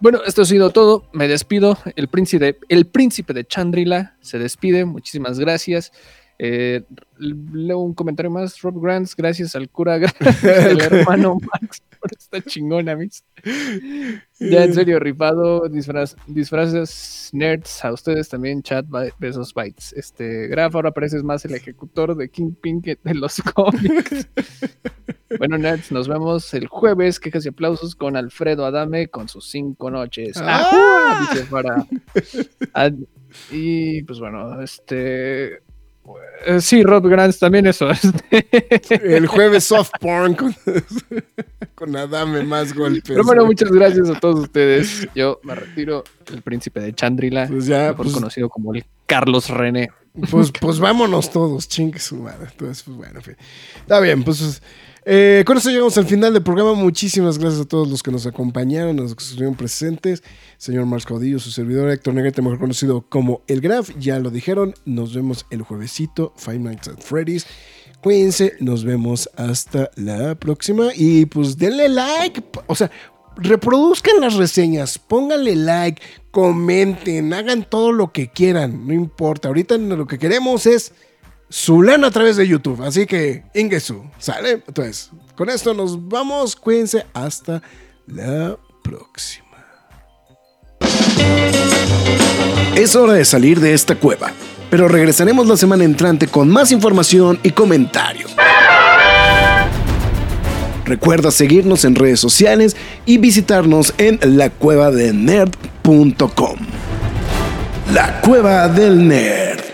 Bueno, esto ha sido todo. Me despido. El príncipe, el príncipe de Chandrila se despide. Muchísimas gracias. Eh, leo un comentario más. Rob Grants, gracias al cura, gracias al hermano Max por esta chingona, mis. Ya en serio, rifado, disfraces nerds, a ustedes también, chat, besos, bytes. Este, Graf, ahora pareces más el ejecutor de Kingpin que de los cómics. bueno, nerds, nos vemos el jueves, quejas y aplausos con Alfredo Adame con sus cinco noches. ¡Ah! Dice para. Y pues bueno, este eh, sí, Rob Grants también eso. Este. El jueves soft porn con, Adame más golpes. Pero bueno, muchas gracias a todos ustedes. Yo me retiro, el príncipe de Chandrila, pues ya, pues, conocido como el Carlos René. Pues, pues vámonos todos, chingue su madre. Entonces, pues bueno, está bien, pues eh, con eso llegamos al final del programa. Muchísimas gracias a todos los que nos acompañaron, a los que estuvieron presentes. Señor Marcos Caudillo, su servidor Héctor Negrete, mejor conocido como El Graf. Ya lo dijeron. Nos vemos el juevesito, Five Nights at Freddy's. Cuídense, nos vemos hasta la próxima. Y pues denle like. O sea, reproduzcan las reseñas, pónganle like, comenten, hagan todo lo que quieran. No importa. Ahorita lo que queremos es Zulano a través de YouTube. Así que, Ingesu, ¿sale? Entonces, con esto nos vamos. Cuídense. Hasta la próxima. Es hora de salir de esta cueva, pero regresaremos la semana entrante con más información y comentarios. Recuerda seguirnos en redes sociales y visitarnos en lacuevadelnerd.com. La Cueva del Nerd.